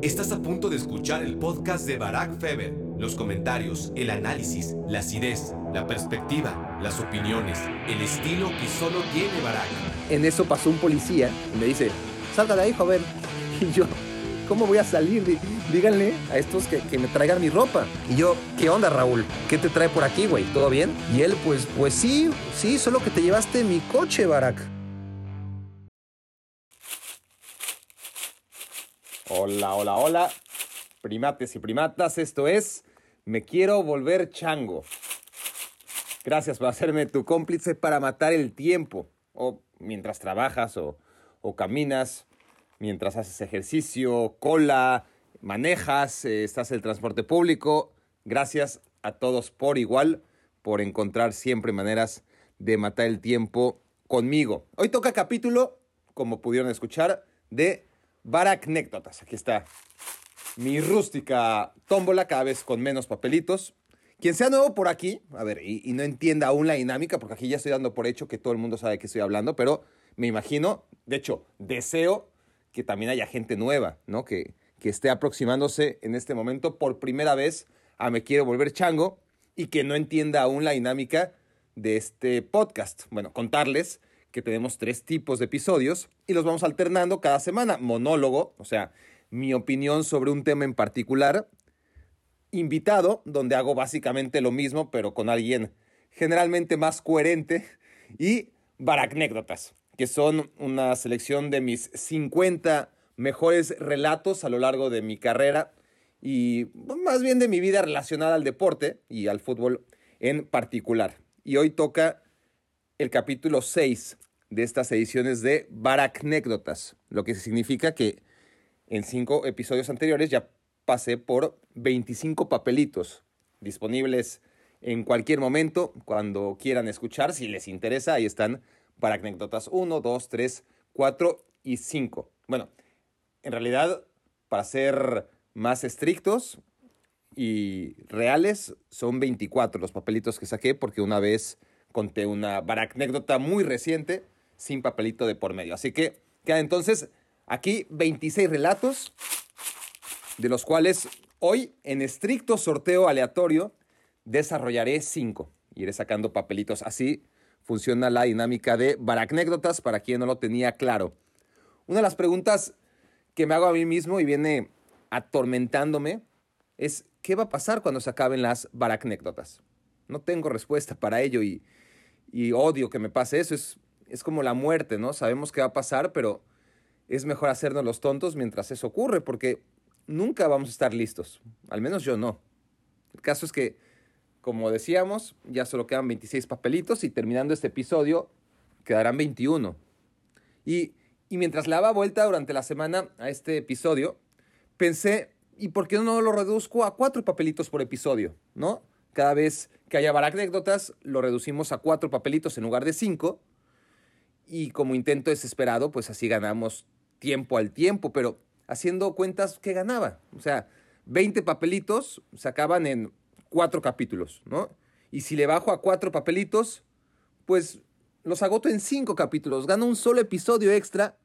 Estás a punto de escuchar el podcast de Barack Feber. Los comentarios, el análisis, la acidez, la perspectiva, las opiniones, el estilo que solo tiene Barack. En eso pasó un policía y me dice, salga de ahí, joven. Y yo, ¿cómo voy a salir? Díganle a estos que, que, me traigan mi ropa. Y yo, ¿qué onda, Raúl? ¿Qué te trae por aquí, güey? ¿Todo bien? Y él, pues, pues sí, sí, solo que te llevaste mi coche, Barack. Hola, hola, hola. Primates y primatas, esto es Me quiero volver chango. Gracias por hacerme tu cómplice para matar el tiempo. O mientras trabajas o, o caminas, mientras haces ejercicio, cola, manejas, eh, estás en el transporte público. Gracias a todos por igual, por encontrar siempre maneras de matar el tiempo conmigo. Hoy toca capítulo, como pudieron escuchar, de Baracnécdotas. Aquí está mi rústica tómbola, cada vez con menos papelitos. Quien sea nuevo por aquí, a ver, y, y, no entienda aún la dinámica, porque aquí ya estoy dando por hecho que todo el mundo sabe de qué estoy hablando, pero me imagino, de hecho, deseo que también haya gente nueva, ¿no? Que, que esté aproximándose en este momento por primera vez a Me Quiero Volver Chango y que no entienda aún la dinámica de este podcast. Bueno, contarles que tenemos tres tipos de episodios y los vamos alternando cada semana. Monólogo, o sea, mi opinión sobre un tema en particular. Invitado, donde hago básicamente lo mismo, pero con alguien generalmente más coherente. Y baracnécdotas, que son una selección de mis 50 mejores relatos a lo largo de mi carrera y más bien de mi vida relacionada al deporte y al fútbol en particular. Y hoy toca el capítulo 6 de estas ediciones de Baracnécdotas, lo que significa que en cinco episodios anteriores ya pasé por 25 papelitos disponibles en cualquier momento, cuando quieran escuchar, si les interesa, ahí están Baracnécdotas 1, 2, 3, 4 y 5. Bueno, en realidad, para ser más estrictos y reales, son 24 los papelitos que saqué, porque una vez conté una baracnécdota muy reciente sin papelito de por medio. Así que queda entonces aquí 26 relatos, de los cuales hoy en estricto sorteo aleatorio desarrollaré 5. Iré sacando papelitos. Así funciona la dinámica de baracnécdotas para quien no lo tenía claro. Una de las preguntas que me hago a mí mismo y viene atormentándome es ¿qué va a pasar cuando se acaben las baracnécdotas? No tengo respuesta para ello y, y odio que me pase eso. Es, es como la muerte, ¿no? Sabemos qué va a pasar, pero es mejor hacernos los tontos mientras eso ocurre, porque nunca vamos a estar listos. Al menos yo no. El caso es que, como decíamos, ya solo quedan 26 papelitos y terminando este episodio quedarán 21. Y, y mientras le daba vuelta durante la semana a este episodio, pensé, ¿y por qué no lo reduzco a cuatro papelitos por episodio? ¿No? Cada vez que haya anécdotas, lo reducimos a cuatro papelitos en lugar de cinco. Y como intento desesperado, pues así ganamos tiempo al tiempo, pero haciendo cuentas, ¿qué ganaba? O sea, 20 papelitos se acaban en cuatro capítulos, ¿no? Y si le bajo a cuatro papelitos, pues los agoto en cinco capítulos. Gano un solo episodio extra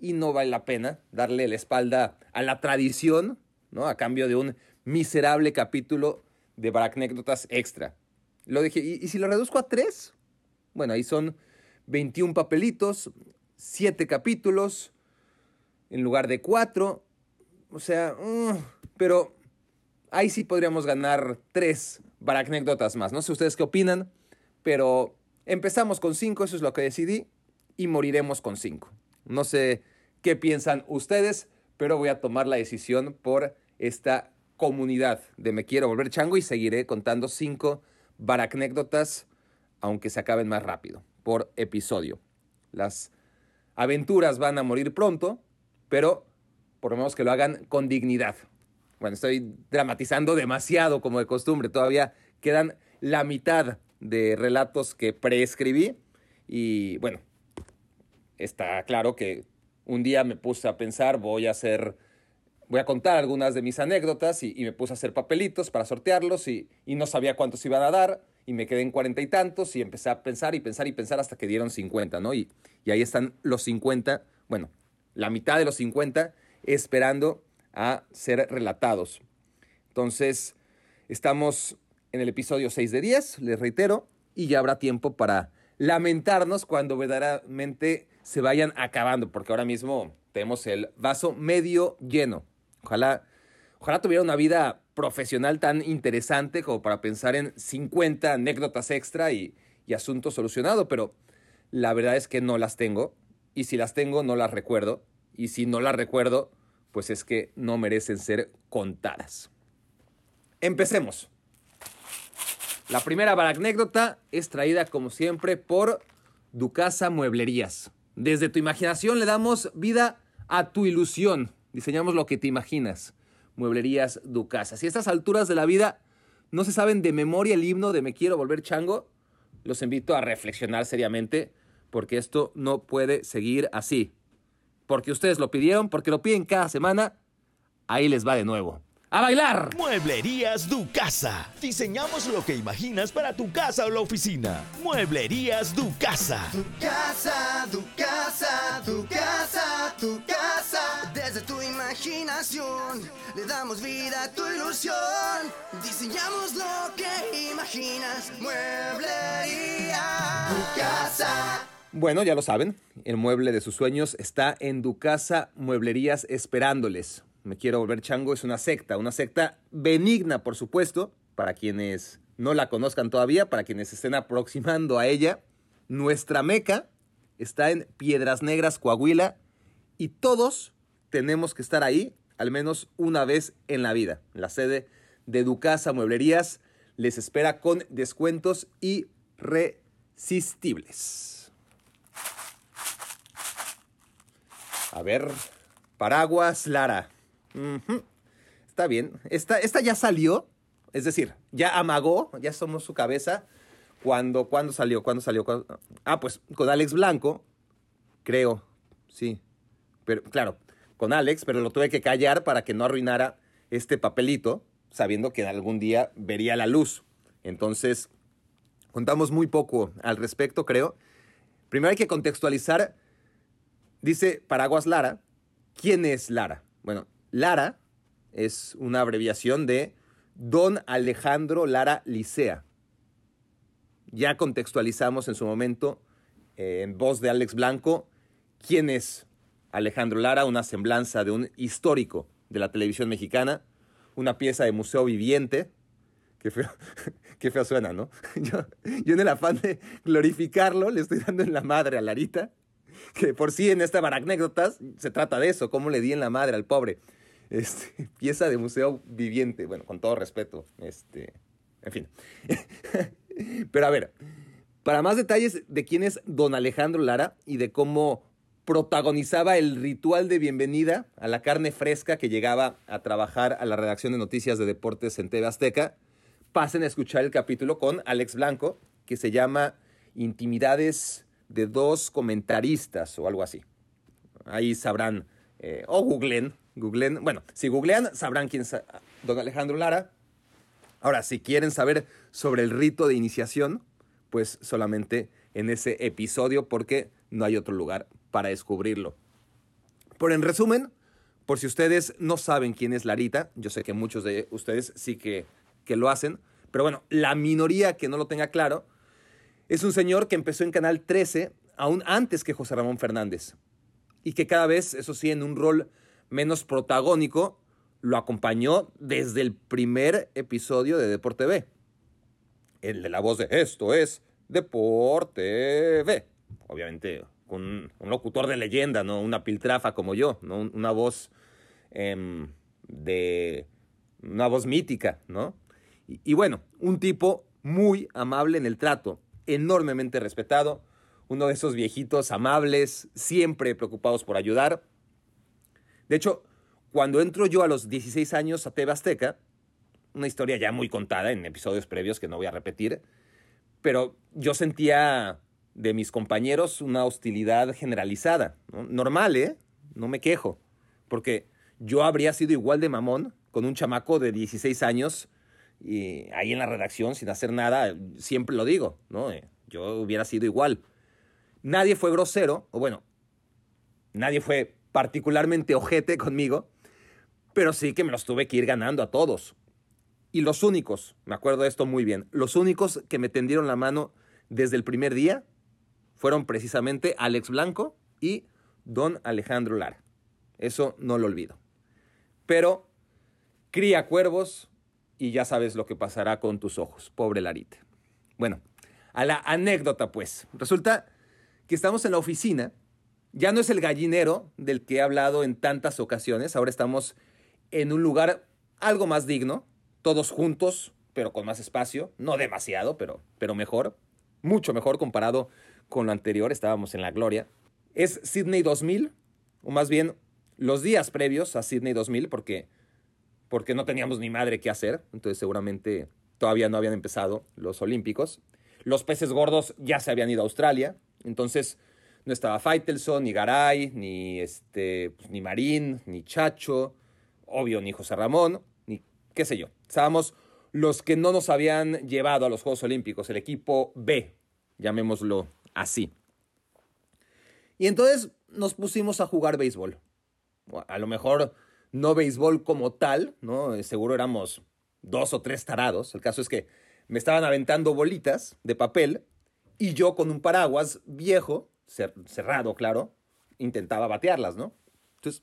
y no vale la pena darle la espalda a la tradición, ¿no? A cambio de un miserable capítulo de baracnécdotas extra. Lo dije, ¿y, ¿y, si lo reduzco a tres? Bueno, ahí son 21 papelitos, 7 capítulos, en lugar de 4. O sea, uh, pero ahí sí podríamos ganar 3 baracnécdotas más. No sé ustedes qué opinan, pero empezamos con 5, eso es lo que decidí, y moriremos con 5. No sé qué piensan ustedes, pero voy a tomar la decisión por esta comunidad de Me Quiero Volver Chango y seguiré contando 5 baracnécdotas, aunque se acaben más rápido, por episodio. Las aventuras van a morir pronto, pero por lo menos que lo hagan con dignidad. Bueno, estoy dramatizando demasiado como de costumbre, todavía quedan la mitad de relatos que preescribí y bueno, está claro que un día me puse a pensar, voy a hacer voy a contar algunas de mis anécdotas y, me puse a hacer papelitos para sortearlos y, y, no sabía cuántos iban a dar y me quedé en cuarenta y tantos y empecé a pensar y pensar y pensar hasta que dieron 50, ¿no? Y, y ahí están los 50, bueno, la mitad de los 50 esperando a ser relatados. Entonces, estamos en el episodio 6 de 10, les reitero, y ya habrá tiempo para lamentarnos cuando verdaderamente se vayan acabando, porque ahora mismo tenemos el vaso medio lleno. Ojalá, ojalá tuviera una vida profesional tan interesante como para pensar en 50 anécdotas extra y, y asuntos solucionados, pero la verdad es que no las tengo, y si las tengo no las recuerdo, y si no las recuerdo, pues es que no merecen ser contadas. Empecemos. La primera anécdota es traída como siempre por Ducasa Mueblerías. Desde tu imaginación le damos vida a tu ilusión. Diseñamos lo que te imaginas. Mueblerías Ducasa. Si a estas alturas de la vida no se saben de memoria el himno de Me quiero volver chango, los invito a reflexionar seriamente porque esto no puede seguir así. Porque ustedes lo pidieron, porque lo piden cada semana, ahí les va de nuevo. ¡A bailar! Mueblerías Du Casa. Diseñamos lo que imaginas para tu casa o la oficina. Mueblerías Du Casa. Tu casa, tu casa, tu casa, tu casa. Desde tu imaginación le damos vida a tu ilusión. Diseñamos lo que imaginas. Mueblería Tu casa. Bueno, ya lo saben, el mueble de sus sueños está en Ducasa Mueblerías esperándoles. Me quiero volver chango es una secta, una secta benigna, por supuesto, para quienes no la conozcan todavía, para quienes estén aproximando a ella. Nuestra meca está en Piedras Negras, Coahuila, y todos tenemos que estar ahí al menos una vez en la vida. La sede de Ducasa Mueblerías les espera con descuentos irresistibles. A ver, paraguas Lara. Está bien. Esta, esta ya salió. Es decir, ya amagó, ya somos su cabeza. Cuando, ¿Cuándo salió? ¿Cuándo salió? Ah, pues con Alex Blanco, creo, sí. Pero claro, con Alex, pero lo tuve que callar para que no arruinara este papelito, sabiendo que algún día vería la luz. Entonces, contamos muy poco al respecto, creo. Primero hay que contextualizar, dice Paraguas Lara, ¿quién es Lara? Bueno, Lara es una abreviación de Don Alejandro Lara Licea. Ya contextualizamos en su momento, eh, en voz de Alex Blanco, quién es Alejandro Lara, una semblanza de un histórico de la televisión mexicana, una pieza de museo viviente. Qué feo, qué feo suena, ¿no? Yo, en el afán de glorificarlo le estoy dando en la madre a Larita, que por sí en esta baracnécdotas se trata de eso, cómo le di en la madre al pobre. Este, pieza de museo viviente, bueno, con todo respeto, este, en fin. Pero a ver, para más detalles de quién es don Alejandro Lara y de cómo protagonizaba el ritual de bienvenida a la carne fresca que llegaba a trabajar a la redacción de noticias de deportes en TV Azteca, pasen a escuchar el capítulo con Alex Blanco, que se llama Intimidades de dos comentaristas o algo así. Ahí sabrán, eh, o googlen, googlen, bueno, si googlean sabrán quién es don Alejandro Lara. Ahora, si quieren saber sobre el rito de iniciación, pues solamente en ese episodio porque no hay otro lugar para descubrirlo. Pero en resumen, por si ustedes no saben quién es Larita, yo sé que muchos de ustedes sí que, que lo hacen, pero bueno, la minoría que no lo tenga claro, es un señor que empezó en Canal 13 aún antes que José Ramón Fernández y que cada vez, eso sí, en un rol menos protagónico, lo acompañó desde el primer episodio de Deporte B. El de la voz de esto es Deporte B. Obviamente, con un locutor de leyenda, ¿no? Una piltrafa como yo, ¿no? Una voz em, de. Una voz mítica, ¿no? Y, y bueno, un tipo muy amable en el trato, enormemente respetado, uno de esos viejitos amables, siempre preocupados por ayudar. De hecho, cuando entro yo a los 16 años a TV Azteca, una historia ya muy contada en episodios previos que no voy a repetir, pero yo sentía de mis compañeros una hostilidad generalizada. ¿no? Normal, ¿eh? No me quejo, porque yo habría sido igual de mamón con un chamaco de 16 años y ahí en la redacción sin hacer nada, siempre lo digo, ¿no? Eh, Yo hubiera sido igual. Nadie fue grosero, o bueno, nadie fue particularmente ojete conmigo, pero sí que me los tuve que ir ganando a todos. Y los únicos, me acuerdo de esto muy bien, los únicos que me tendieron la mano desde el primer día fueron precisamente Alex Blanco y don Alejandro Lara. Eso no lo olvido. Pero cría cuervos y ya sabes lo que pasará con tus ojos, pobre Larita. Bueno, a la anécdota pues. Resulta que estamos en la oficina, ya no es el gallinero del que he hablado en tantas ocasiones, ahora estamos en un lugar algo más digno, todos juntos, pero con más espacio, no demasiado, pero, pero mejor, mucho mejor comparado con lo anterior, estábamos en la gloria. Es Sydney 2000, o más bien los días previos a Sydney 2000, porque, porque no teníamos ni madre qué hacer, entonces seguramente todavía no habían empezado los Olímpicos. Los peces gordos ya se habían ido a Australia, entonces no estaba Faitelson, ni Garay, ni, este, pues, ni Marín, ni Chacho, obvio, ni José Ramón, ni qué sé yo. Estábamos los que no nos habían llevado a los Juegos Olímpicos, el equipo B, llamémoslo así. Y entonces nos pusimos a jugar béisbol. A lo mejor no béisbol como tal, ¿no? Seguro éramos dos o tres tarados. El caso es que me estaban aventando bolitas de papel y yo con un paraguas viejo, cerrado, claro, intentaba batearlas, ¿no? Entonces,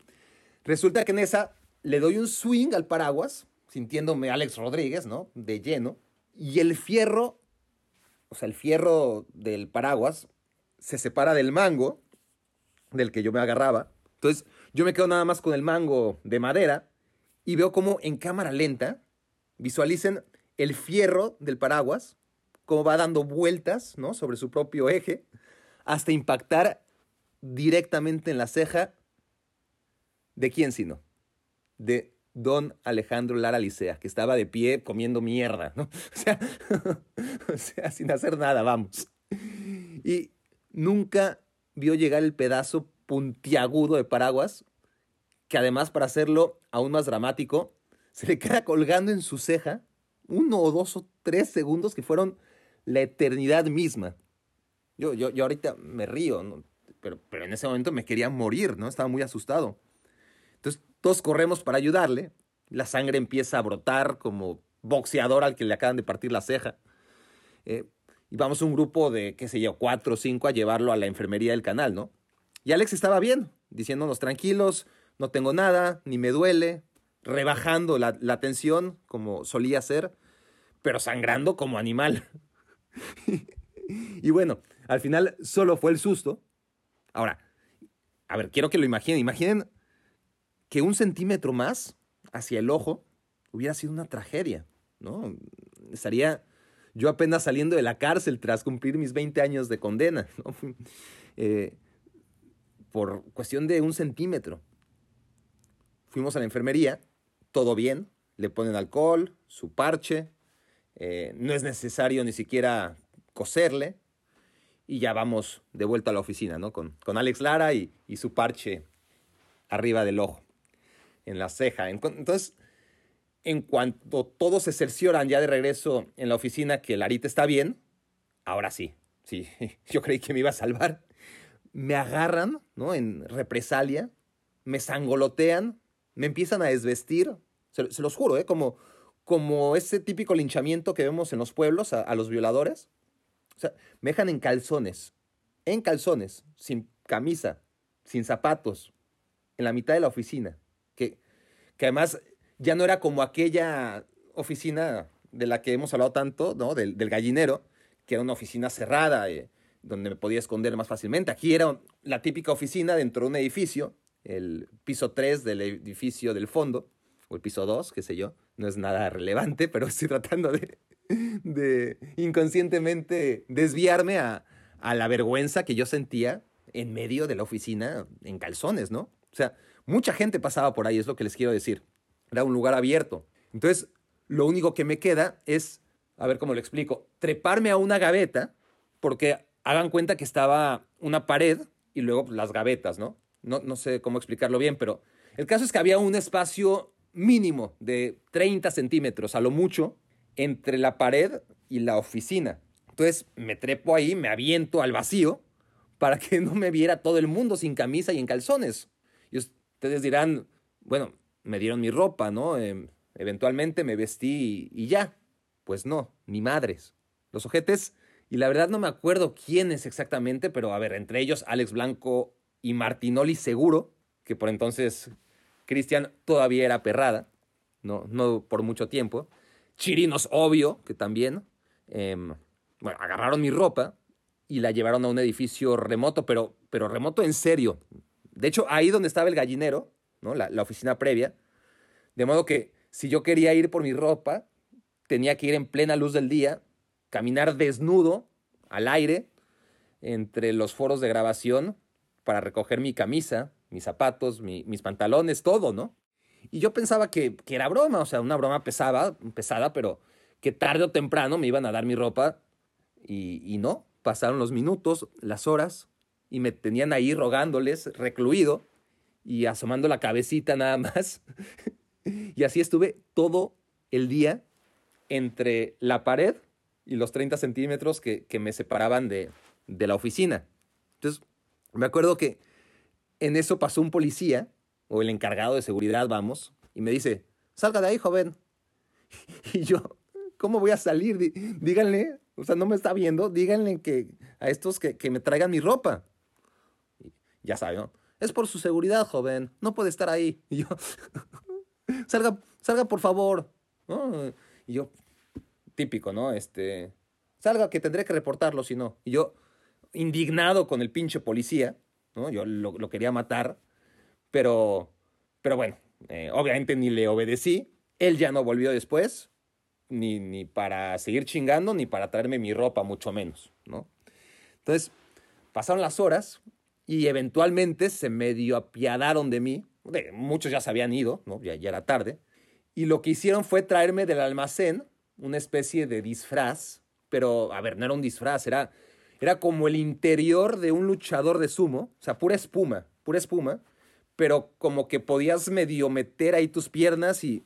resulta que en esa le doy un swing al paraguas, sintiéndome Alex Rodríguez, ¿no? De lleno. Y el fierro, o sea, el fierro del paraguas se separa del mango del que yo me agarraba. Entonces, yo me quedo nada más con el mango de madera y veo como en cámara lenta visualicen el fierro del paraguas, cómo va dando vueltas, ¿no? Sobre su propio eje, hasta impactar directamente en la ceja de quién sino, de don Alejandro Lara Licea, que estaba de pie comiendo mierda, ¿no? O sea, sin hacer nada, vamos. Y nunca vio llegar el pedazo puntiagudo de paraguas, que además para hacerlo aún más dramático, se le queda colgando en su ceja uno o dos o tres segundos que fueron la eternidad misma. Yo, yo, yo ahorita me río, pero, pero en ese momento me quería morir, ¿no? Estaba muy asustado. Entonces todos corremos para ayudarle. La sangre empieza a brotar como boxeador al que le acaban de partir la ceja. Eh, y vamos un grupo de, qué sé yo, cuatro o cinco a llevarlo a la enfermería del canal, ¿no? Y Alex estaba bien, diciéndonos tranquilos, no tengo nada, ni me duele, rebajando la, la tensión como solía ser, pero sangrando como animal. y bueno, al final solo fue el susto. Ahora, a ver, quiero que lo imaginen. Imaginen que un centímetro más hacia el ojo hubiera sido una tragedia, ¿no? Estaría yo apenas saliendo de la cárcel tras cumplir mis 20 años de condena. Eh, por cuestión de un centímetro. Fuimos a la enfermería, todo bien, le ponen alcohol, su parche, eh, no es necesario ni siquiera coserle y ya vamos de vuelta a la oficina, ¿no? Con, con Alex Lara y, y, su parche arriba del ojo, en la ceja. Entonces, en cuanto todos se cercioran ya de regreso en la oficina que Larita está bien, ahora sí, sí, yo creí que me iba a salvar. Me agarran, ¿no? En represalia, me sangolotean, me empiezan a desvestir, se, los juro, ¿eh? Como, como ese típico linchamiento que vemos en los pueblos a los violadores. O sea, me dejan en calzones, en calzones, sin camisa, sin zapatos, en la mitad de la oficina. Que, que además ya no era como aquella oficina de la que hemos hablado tanto, ¿no? Del, del gallinero, que era una oficina cerrada, eh, donde me podía esconder más fácilmente. Aquí era la típica oficina dentro de un edificio, el piso 3 del edificio del fondo, o el piso 2, qué sé yo. No es nada relevante, pero estoy tratando de, de inconscientemente desviarme a, a la vergüenza que yo sentía en medio de la oficina en calzones, ¿no? O sea, mucha gente pasaba por ahí, es lo que les quiero decir. Era un lugar abierto. Entonces, lo único que me queda es, a ver cómo lo explico, treparme a una gaveta, porque hagan cuenta que estaba una pared y luego las gavetas, ¿no? No, no sé cómo explicarlo bien, pero el caso es que había un espacio mínimo de 30 centímetros, a lo mucho, entre la pared y la oficina. Entonces me trepo ahí, me aviento al vacío para que no me viera todo el mundo sin camisa y en calzones. Y ustedes dirán, bueno, me dieron mi ropa, ¿no? Em, eventualmente me vestí y, y ya. Pues no, ni madres. Los ojetes, y la verdad no me acuerdo quiénes exactamente, pero a ver, entre ellos Alex Blanco y Martinoli seguro, que por entonces Cristian todavía era perrada, no, no por mucho tiempo. Chirinos, obvio, que también. em, bueno, agarraron mi ropa y la llevaron a un edificio remoto, pero, pero remoto en serio. De hecho, ahí donde estaba el gallinero, ¿no? la, la oficina previa, de modo que si yo quería ir por mi ropa, tenía que ir en plena luz del día, caminar desnudo, al aire, entre los foros de grabación, para recoger mi camisa, mis zapatos, mi- mis pantalones, todo, ¿no? Y yo pensaba que, que era broma, o sea, una broma pesada, pesada, pero que tarde o temprano me iban a dar mi ropa y, y no. Pasaron los minutos, las horas, y me tenían ahí rogándoles, recluido, y asomando la cabecita nada más. y así estuve todo el día entre la pared y los 30 centímetros que, que me separaban de, de la oficina. Entonces, me acuerdo que en eso pasó un policía, o el encargado de seguridad, vamos, y me dice, salga de ahí, joven. Y yo, ¿cómo voy a salir? Dí- Díganle, o sea, no me está viendo, díganle que a estos que, que me traigan mi ropa. Y ya sabe, ¿no? Es por su seguridad, joven, no puede estar ahí. Y yo, salga, salga por favor. Y yo, típico, ¿no? Este, salga que tendré que reportarlo si no. Y yo, indignado con el pinche policía, ¿no? Yo lo, lo quería matar, pero, pero bueno, eh, obviamente ni le obedecí. Él ya no volvió después, ni, ni para seguir chingando, ni para traerme mi ropa, mucho menos, ¿no? Entonces, pasaron las horas y eventualmente se medio apiadaron de mí. De- muchos ya se habían ido, ¿no? Ya, ya era tarde. Y lo que hicieron fue traerme del almacén una especie de disfraz, pero, a ver, no era un disfraz, era, era como el interior de un luchador de sumo, o sea, pura espuma, pura espuma, pero como que podías medio meter ahí tus piernas y,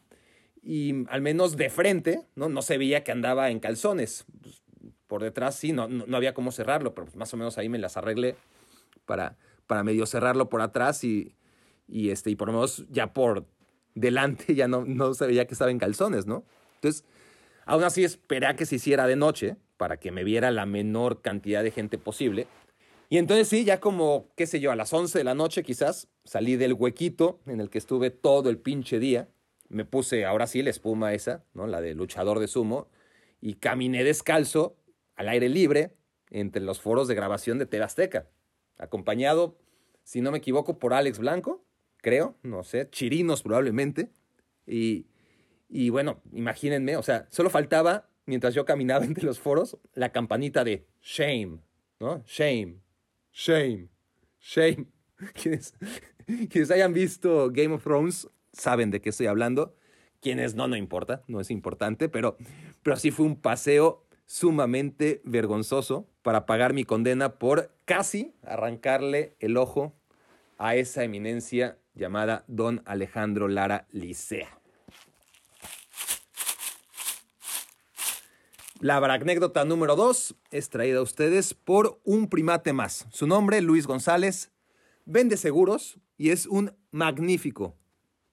y al menos de frente, ¿no? No se veía que andaba en calzones. Pues, por detrás sí, no, no, no había cómo cerrarlo, pero pues más o menos ahí me las arreglé para, para medio cerrarlo por atrás y, y, este, y por lo menos ya por delante ya no, no se veía que estaba en calzones, ¿no? Entonces, aún así esperé a que se hiciera de noche para que me viera la menor cantidad de gente posible. Y entonces sí, ya como, qué sé yo, a las 11 de la noche quizás, salí del huequito en el que estuve todo el pinche día. Me puse, ahora sí, la espuma esa, ¿no? La de luchador de sumo. Y caminé descalzo, al aire libre, entre los foros de grabación de TV Azteca. Acompañado, si no me equivoco, por Alex Blanco, creo, no sé, Chirinos probablemente. Y, y bueno, imagínense, o sea, solo faltaba, mientras yo caminaba entre los foros, la campanita de shame, ¿no? Shame, shame, shame. Quienes, quienes hayan visto Game of Thrones saben de qué estoy hablando. Quienes no, no importa, no es importante, pero, pero sí fue un paseo sumamente vergonzoso para pagar mi condena por casi arrancarle el ojo a esa eminencia llamada Don Alejandro Lara Licea. La anécdota número 2 es traída a ustedes por un primate más. Su nombre, Luis González, vende seguros y es un magnífico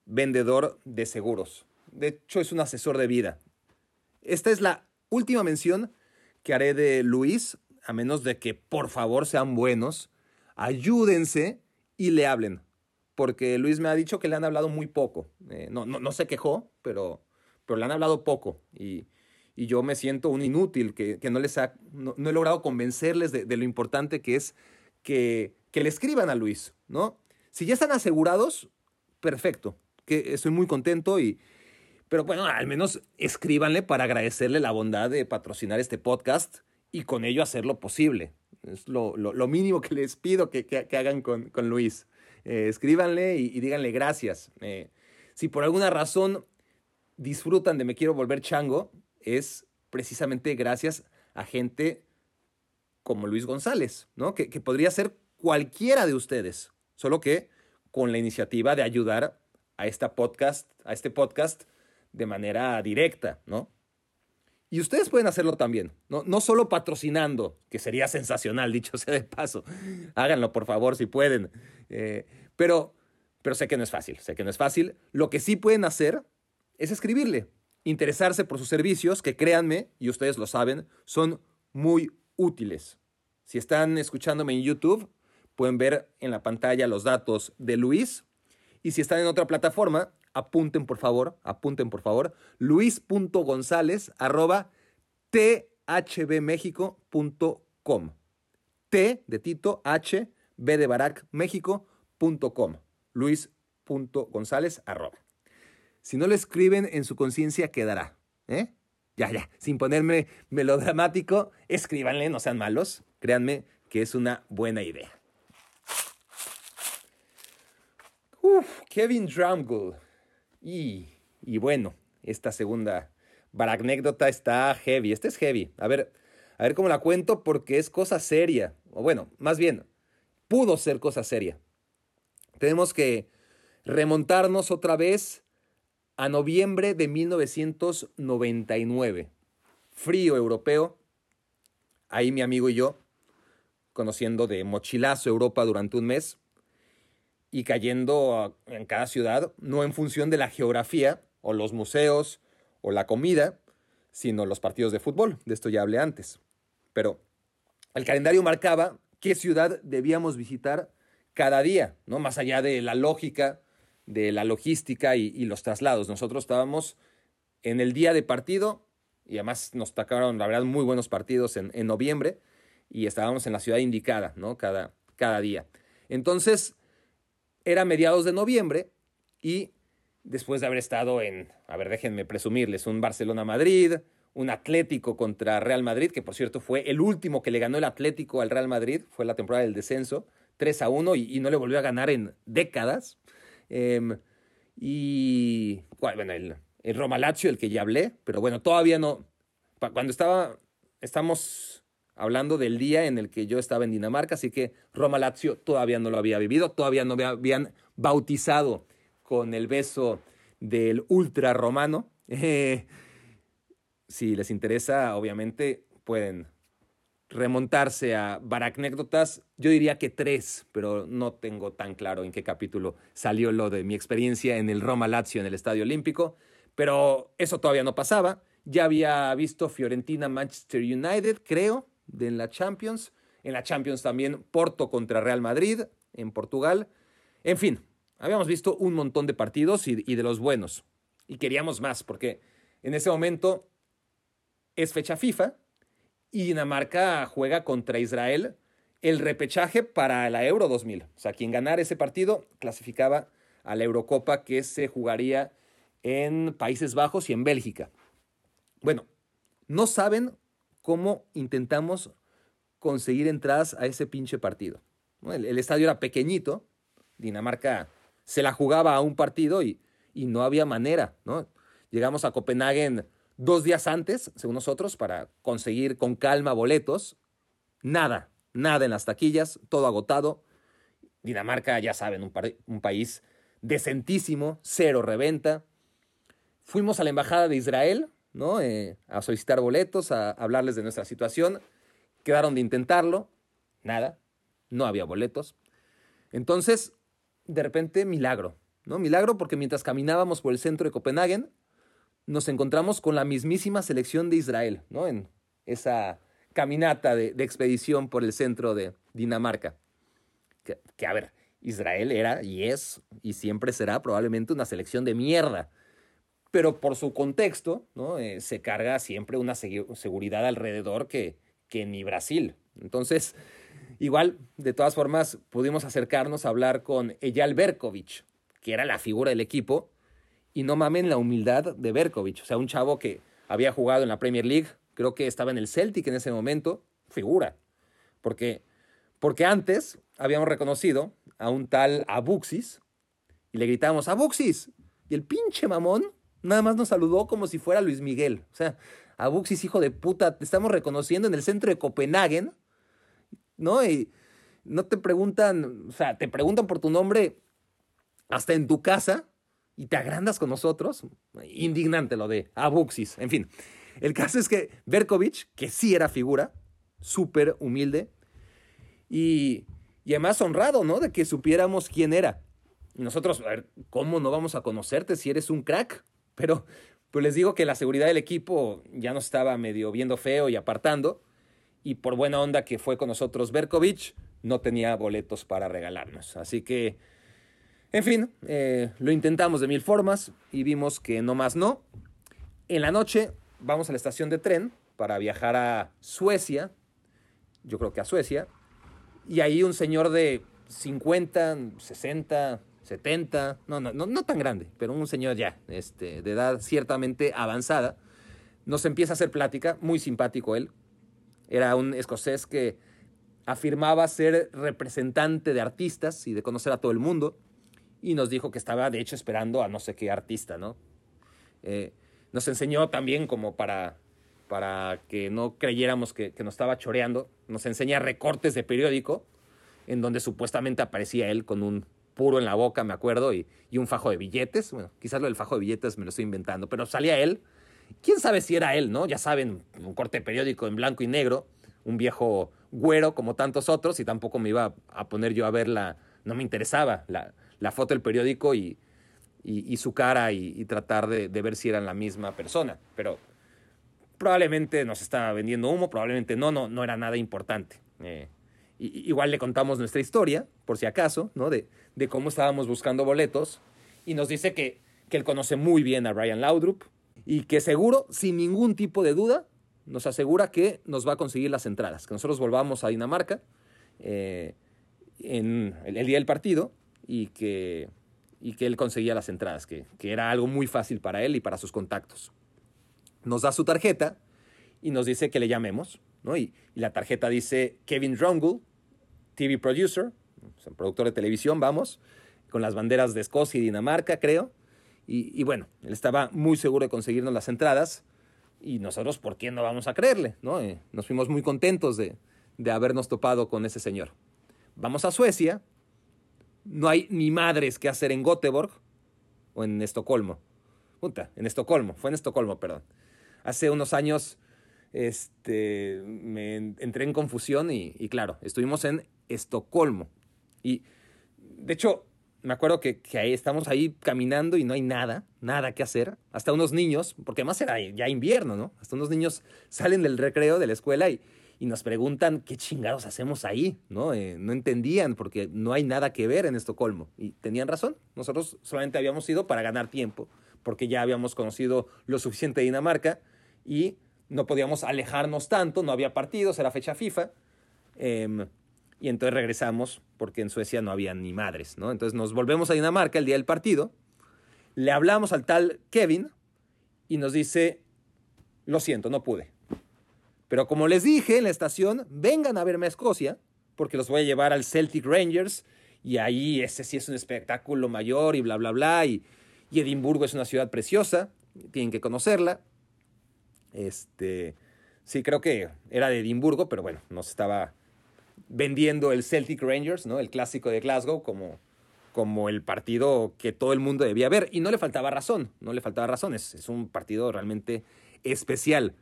vendedor de seguros. De hecho, es un asesor de vida. Esta es la última mención que haré de Luis, a menos de que por favor sean buenos, ayúdense y le hablen. Porque Luis me ha dicho que le han hablado muy poco. Eh, no, no, no se quejó, pero, pero le han hablado poco. Y, y yo me siento un inútil, que, que no, les ha, no, no he logrado convencerles de, de lo importante que es que, que, le escriban a Luis, ¿no? Si ya están asegurados, perfecto, que estoy muy contento y... Pero bueno, al menos escríbanle para agradecerle la bondad de patrocinar este podcast y con ello hacerlo posible. Es lo, lo, lo mínimo que les pido que, que, que hagan con, con Luis. Eh, escríbanle y, y, díganle gracias. Eh, si por alguna razón disfrutan de Me Quiero Volver Chango, es precisamente gracias a gente como Luis González, ¿no? Que, podría ser cualquiera de ustedes, solo que con la iniciativa de ayudar a, podcast, a este podcast de manera directa, ¿no? Y ustedes pueden hacerlo también, ¿no? no solo patrocinando, que sería sensacional, dicho sea de paso. Háganlo, por favor, si pueden. Eh, pero, pero sé que no es fácil, sé que no es fácil. Lo que sí pueden hacer es escribirle, interesarse por sus servicios, que créanme, y ustedes lo saben, son muy útiles. Si están escuchándome en YouTube, pueden ver en la pantalla los datos de Luis. Y si están en otra plataforma, apunten por favor, apunten por favor, luis.gonzález arroba thbmexico.com. T de Tito, H, B de Barack, México.com. Luis.gonzález arroba. Si no lo escriben en su conciencia, quedará. ¿eh? Ya, ya, sin ponerme melodramático, escríbanle, no sean malos. Créanme que es una buena idea. Uf, Kevin Drumgold. Y, y bueno, esta segunda anécdota está heavy. Este es heavy. A ver, a ver cómo la cuento porque es cosa seria. O bueno, más bien, pudo ser cosa seria. Tenemos que remontarnos otra vez a noviembre de 1999. Frío europeo. Ahí mi amigo y yo, conociendo de mochilazo Europa durante un mes y cayendo en cada ciudad, no en función de la geografía o los museos o la comida, sino los partidos de fútbol. De esto ya hablé antes. Pero el calendario marcaba qué ciudad debíamos visitar cada día, ¿no? Más allá de la lógica, de la logística y, los traslados. Nosotros estábamos en el día de partido y además nos tocaron, la verdad, muy buenos partidos en, noviembre y estábamos en la ciudad indicada, ¿no? Cada, cada día. Entonces, era mediados de noviembre y después de haber estado en, a ver, déjenme presumirles, un Barcelona-Madrid, un Atlético contra Real Madrid, que por cierto fue el último que le ganó el Atlético al Real Madrid, fue la temporada del descenso, 3 a 1 y, no le volvió a ganar en décadas. Em, y bueno, el, el Roma Lazio, el que ya hablé, pero bueno, todavía no. Cuando estaba, estamos hablando del día en el que yo estaba en Dinamarca, así que Roma Lazio todavía no lo había vivido, todavía no me habían bautizado con el beso del ultra romano. Eh, si les interesa, obviamente pueden remontarse a baracnécdotas. Yo diría que tres, pero no tengo tan claro en qué capítulo salió lo de mi experiencia en el Roma Lazio en el Estadio Olímpico. Pero eso todavía no pasaba. Ya había visto Fiorentina Manchester United, creo, en la Champions. En la Champions también Porto contra Real Madrid en Portugal. En fin, habíamos visto un montón de partidos y, y de los buenos. Y queríamos más, porque en ese momento es fecha FIFA y Dinamarca juega contra Israel el repechaje para la Euro 2000. O sea, quien ganara ese partido clasificaba a la Eurocopa que se jugaría en Países Bajos y en Bélgica. Bueno, no saben cómo intentamos conseguir entradas a ese pinche partido. El, estadio era pequeñito, Dinamarca se la jugaba a un partido y, y no había manera. ¿no? Llegamos a Copenhague dos días antes, según nosotros, para conseguir con calma boletos. Nada, nada en las taquillas, todo agotado. Dinamarca, ya saben, un, país decentísimo, cero reventa. Fuimos a la embajada de Israel, ¿no? Eh, a solicitar boletos, a hablarles de nuestra situación. Quedaron de intentarlo, nada, no había boletos. Entonces, de repente, milagro, ¿no? Milagro porque mientras caminábamos por el centro de Copenhague, nos encontramos con la mismísima selección de Israel, ¿no? En esa caminata de, expedición por el centro de Dinamarca. Que, a ver, Israel era y es y siempre será probablemente una selección de mierda. Pero por su contexto, ¿no? Eh, se carga siempre una seguridad alrededor que, que ni Brasil. Entonces, igual, de todas formas, pudimos acercarnos a hablar con Eyal Berkovich, que era la figura del equipo, y no mamen la humildad de Berkovich. O sea, un chavo que había jugado en la Premier League, creo que estaba en el Celtic en ese momento, figura. Porque, porque antes habíamos reconocido a un tal Abuxis y le gritábamos, Abuxis. Y el pinche mamón nada más nos saludó como si fuera Luis Miguel. O sea, Abuxis, hijo de puta, te estamos reconociendo en el centro de Copenhague, ¿no? Y no te preguntan, o sea, te preguntan por tu nombre hasta en tu casa y te agrandas con nosotros. Indignante lo de Abuxis. En fin, el caso es que Berkovich, que sí era figura, súper humilde y, y además honrado, ¿no? De que supiéramos quién era. Y nosotros, a ver, ¿cómo no vamos a conocerte si eres un crack? Pero pues les digo que la seguridad del equipo ya nos estaba medio viendo feo y apartando. Y por buena onda que fue con nosotros Berkovich, no tenía boletos para regalarnos. Así que, en fin, eh, lo intentamos de mil formas y vimos que no más no. En la noche vamos a la estación de tren para viajar a Suecia, yo creo que a Suecia, y ahí un señor de 50, 60, 70, no, no, no, tan grande, pero un señor ya, este, de edad ciertamente avanzada, nos empieza a hacer plática, muy simpático él. Era un escocés que afirmaba ser representante de artistas y de conocer a todo el mundo, y nos dijo que estaba de hecho esperando a no sé qué artista, ¿no? Eh, nos enseñó también como para, para que no creyéramos que, que nos estaba choreando, nos enseña recortes de periódico en donde supuestamente aparecía él con un puro en la boca, me acuerdo, y, y, un fajo de billetes. Bueno, quizás lo del fajo de billetes me lo estoy inventando, pero salía él. ¿Quién sabe si era él, no? Ya saben, un corte periódico en blanco y negro, un viejo güero como tantos otros, y tampoco me iba a poner yo a ver la, no me interesaba la, la foto del periódico y, y, y su cara y, tratar de, de, ver si eran la misma persona. Pero probablemente nos estaba vendiendo humo, probablemente no, no, no era nada importante. Eh, igual le contamos nuestra historia, por si acaso, ¿no? De, de cómo estábamos buscando boletos. Y nos dice que, que él conoce muy bien a Ryan Laudrup y que seguro, sin ningún tipo de duda, nos asegura que nos va a conseguir las entradas. Que nosotros volvamos a Dinamarca eh, en el, el, día del partido y que, y que él conseguía las entradas, que, que era algo muy fácil para él y para sus contactos. Nos da su tarjeta y nos dice que le llamemos. ¿no? Y, y, la tarjeta dice Kevin Drungle, TV producer, o sea, productor de televisión, vamos, con las banderas de Escocia y Dinamarca, creo. Y, y, bueno, él estaba muy seguro de conseguirnos las entradas. Y nosotros, ¿por qué no vamos a creerle? ¿no? Eh, nos fuimos muy contentos de, de habernos topado con ese señor. Vamos a Suecia. No hay ni madres que hacer en Göteborg o en Estocolmo. Puta, en Estocolmo, fue en Estocolmo, perdón. Hace unos años este, me entré en confusión y, y, claro, estuvimos en Estocolmo. Y de hecho, me acuerdo que, que ahí estamos ahí caminando y no hay nada, nada que hacer. Hasta unos niños, porque además era ya invierno, ¿no? Hasta unos niños salen del recreo de la escuela y, y nos preguntan qué chingados hacemos ahí, ¿no? Eh, no entendían porque no hay nada que ver en Estocolmo. Y tenían razón, nosotros solamente habíamos ido para ganar tiempo, porque ya habíamos conocido lo suficiente de Dinamarca y no podíamos alejarnos tanto, no había partidos, era fecha FIFA. Eh, y entonces regresamos porque en Suecia no había ni madres, ¿no? Entonces nos volvemos a Dinamarca el día del partido, le hablamos al tal Kevin y nos dice, lo siento, no pude. Pero como les dije en la estación, vengan a verme a Escocia porque los voy a llevar al Celtic Rangers y ahí ese sí es un espectáculo mayor y bla, bla, bla. Y, Edimburgo es una ciudad preciosa, tienen que conocerla. Este, sí, creo que era de Edimburgo, pero bueno, nos estaba vendiendo el Celtic Rangers, ¿no? El clásico de Glasgow como, como el partido que todo el mundo debía ver. Y no le faltaba razón, no le faltaba razón. Es, es un partido realmente especial.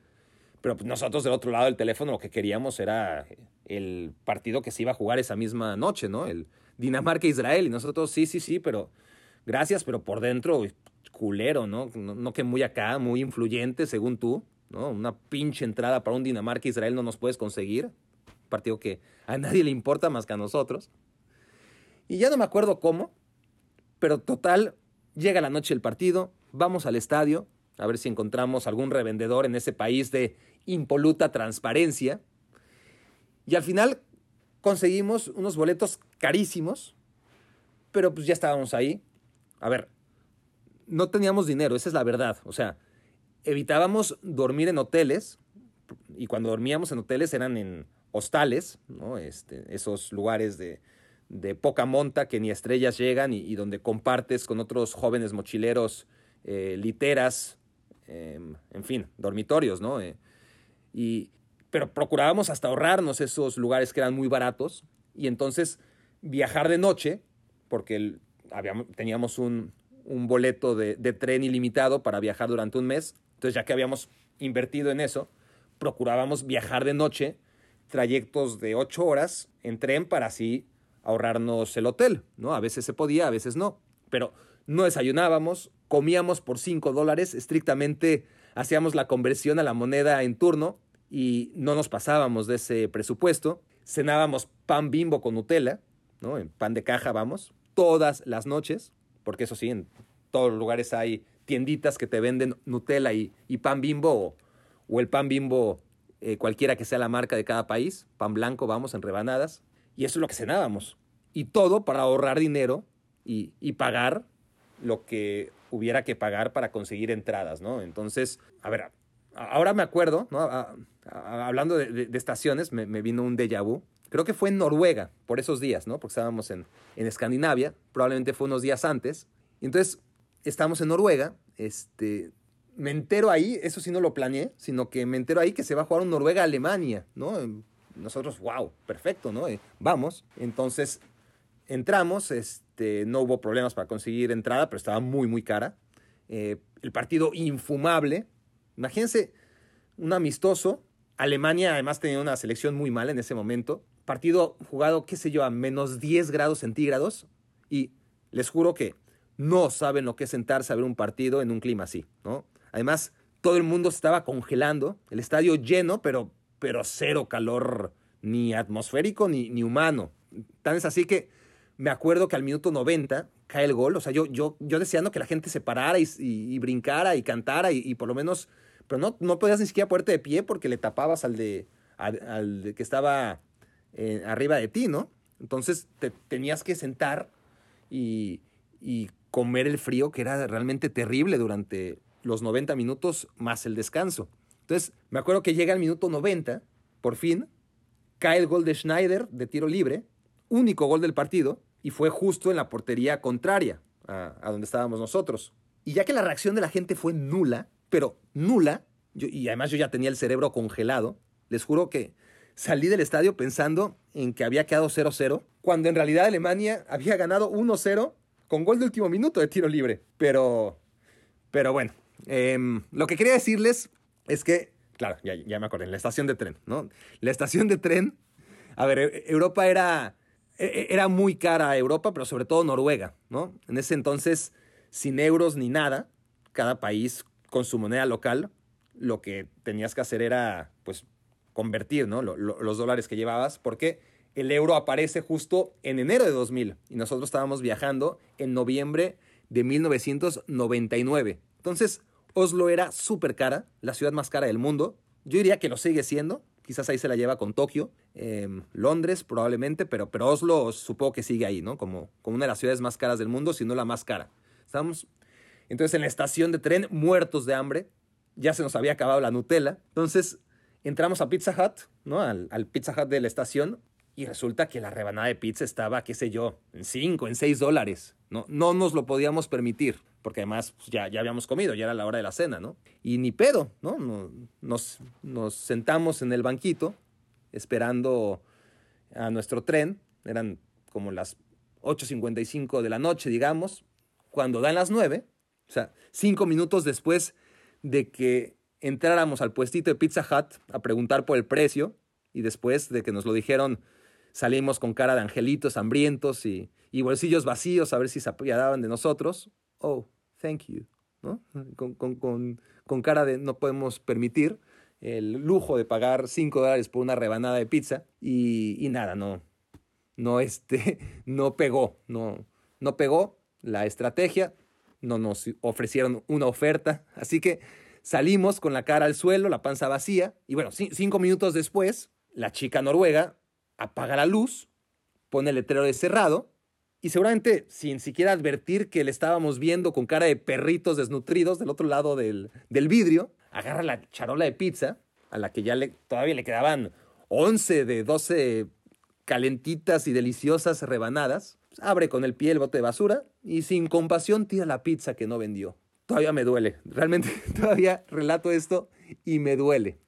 Pero nosotros del otro lado del teléfono lo que queríamos era el partido que se iba a jugar esa misma noche, ¿no? El Dinamarca-Israel. Y nosotros, sí, sí, sí, pero gracias, pero por dentro, culero, ¿no? No, no que muy acá, muy influyente, según tú, ¿no? Una pinche entrada para un Dinamarca-Israel no nos puedes conseguir. Un partido que a nadie le importa más que a nosotros. Y ya no me acuerdo cómo, pero total, llega la noche del partido, vamos al estadio, a ver si encontramos algún revendedor en ese país de impoluta transparencia. Y al final conseguimos unos boletos carísimos, pero pues ya estábamos ahí. A ver, no teníamos dinero, esa es la verdad. O sea, evitábamos dormir en hoteles, y cuando dormíamos en hoteles eran en hostales, ¿no? este, esos lugares de, de, poca monta que ni estrellas llegan y, donde compartes con otros jóvenes mochileros eh, literas, eh, en fin, dormitorios, ¿no? Eh, pero procurábamos hasta ahorrarnos esos lugares que eran muy baratos y entonces viajar de noche, porque teníamos un, boleto de, de tren ilimitado para viajar durante un mes, entonces ya que habíamos invertido en eso, procurábamos viajar de noche trayectos de ocho horas en tren para así ahorrarnos el hotel, ¿no? A veces se podía, a veces no. pero no desayunábamos, comíamos por 5 dólares, estrictamente hacíamos la conversión a la moneda en turno y no nos pasábamos de ese presupuesto. Cenábamos pan bimbo con Nutella, ¿no? En pan de caja, vamos, todas las noches, porque eso sí, en todos los lugares hay tienditas que te venden Nutella y, y pan bimbo o, el pan bimbo eh, cualquiera que sea la marca de cada país, pan blanco, vamos, en rebanadas. Y eso es lo que cenábamos. Y todo para ahorrar dinero y, y pagar lo que hubiera que pagar para conseguir entradas, ¿no? Entonces, a ver, ahora me acuerdo, hablando de, estaciones, me, vino un déjà vu. Creo que fue en Noruega, por esos días, ¿no? Porque estábamos en, Escandinavia, probablemente fue unos días antes. Entonces, estamos en Noruega, este, me entero ahí, eso sí no lo planeé, sino que me entero ahí que se va a jugar un Noruega-Alemania, ¿no? Nosotros, wow, perfecto, ¿no? Eh, vamos. Entonces, entramos, este, no hubo problemas para conseguir entrada, pero estaba muy, muy cara. Eh, el partido infumable. Imagínense, un amistoso. Alemania además tenía una selección muy mala en ese momento. Partido jugado, qué sé yo, a menos 10 grados centígrados. Y les juro que no saben lo que es sentarse a ver un partido en un clima así, ¿no? Además, todo el mundo estaba congelando, el estadio lleno, pero, pero cero calor ni atmosférico ni, ni humano. Tan es así que me acuerdo que al minuto 90 cae el gol. O sea, yo, yo, yo deseando que la gente se parara y, y, brincara y cantara y, por lo menos. Pero no, no podías ni siquiera ponerte de pie porque le tapabas al de, al, que estaba eh, arriba de ti, ¿no? Entonces te tenías que sentar y, y comer el frío que era realmente terrible durante los 90 minutos más el descanso. Entonces, me acuerdo que llega el minuto 90, por fin, cae el gol de Schneider de tiro libre, único gol del partido, y fue justo en la portería contraria a donde estábamos nosotros. Y ya que la reacción de la gente fue nula, pero nula, y además yo ya tenía el cerebro congelado, les juro que salí del estadio pensando en que había quedado 0-0, cuando en realidad Alemania había ganado 1-0 con gol de último minuto de tiro libre. Pero, pero bueno, eh, lo que quería decirles es que, claro, ya, ya me acordé, la estación de tren, ¿no? La estación de tren, a ver, Europa era, era muy cara a Europa, pero sobre todo Noruega, ¿no? En ese entonces, sin euros ni nada, cada país con su moneda local, lo que tenías que hacer era, pues, convertir, ¿no? Lo, lo, los dólares que llevabas, porque el euro aparece justo en enero de 2000 y nosotros estábamos viajando en noviembre de 1999. Entonces, Oslo era súper cara, la ciudad más cara del mundo. Yo diría que lo sigue siendo. Quizás ahí se la lleva con Tokio, eh, Londres probablemente, pero, pero Oslo supongo que sigue ahí, ¿no? Como, como una de las ciudades más caras del mundo, si no la más cara. Estábamos entonces en la estación de tren, muertos de hambre. Ya se nos había acabado la Nutella. Entonces entramos a Pizza Hut, ¿no? Al, al Pizza Hut de la estación. Y resulta que la rebanada de pizza estaba, qué sé yo, en 5, en 6 dólares. No, no nos lo podíamos permitir, porque además pues, ya, ya habíamos comido, ya era la hora de la cena, ¿no? Y ni pedo, ¿no? Nos, nos sentamos en el banquito esperando a nuestro tren. Eran como las 8.55 de la noche, digamos, cuando dan las 9, o sea, cinco minutos después de que entráramos al puestito de Pizza Hut a preguntar por el precio y después de que nos lo dijeron salimos con cara de angelitos hambrientos y, y, bolsillos vacíos a ver si se apiadaban de nosotros. Oh, thank you. ¿no? Con, con, con, con, cara de no podemos permitir el lujo de pagar 5 dólares por una rebanada de pizza y, y, nada, no, no, este, no pegó, no, no pegó la estrategia, no nos ofrecieron una oferta, así que salimos con la cara al suelo, la panza vacía y bueno, cinco minutos después, la chica noruega apaga la luz, pone el letrero de cerrado y seguramente sin siquiera advertir que le estábamos viendo con cara de perritos desnutridos del otro lado del, del vidrio, agarra la charola de pizza, a la que ya todavía le quedaban 11 de 12 calentitas y deliciosas rebanadas, abre con el pie el bote de basura y sin compasión tira la pizza que no vendió. Todavía me duele, realmente todavía relato esto y me duele.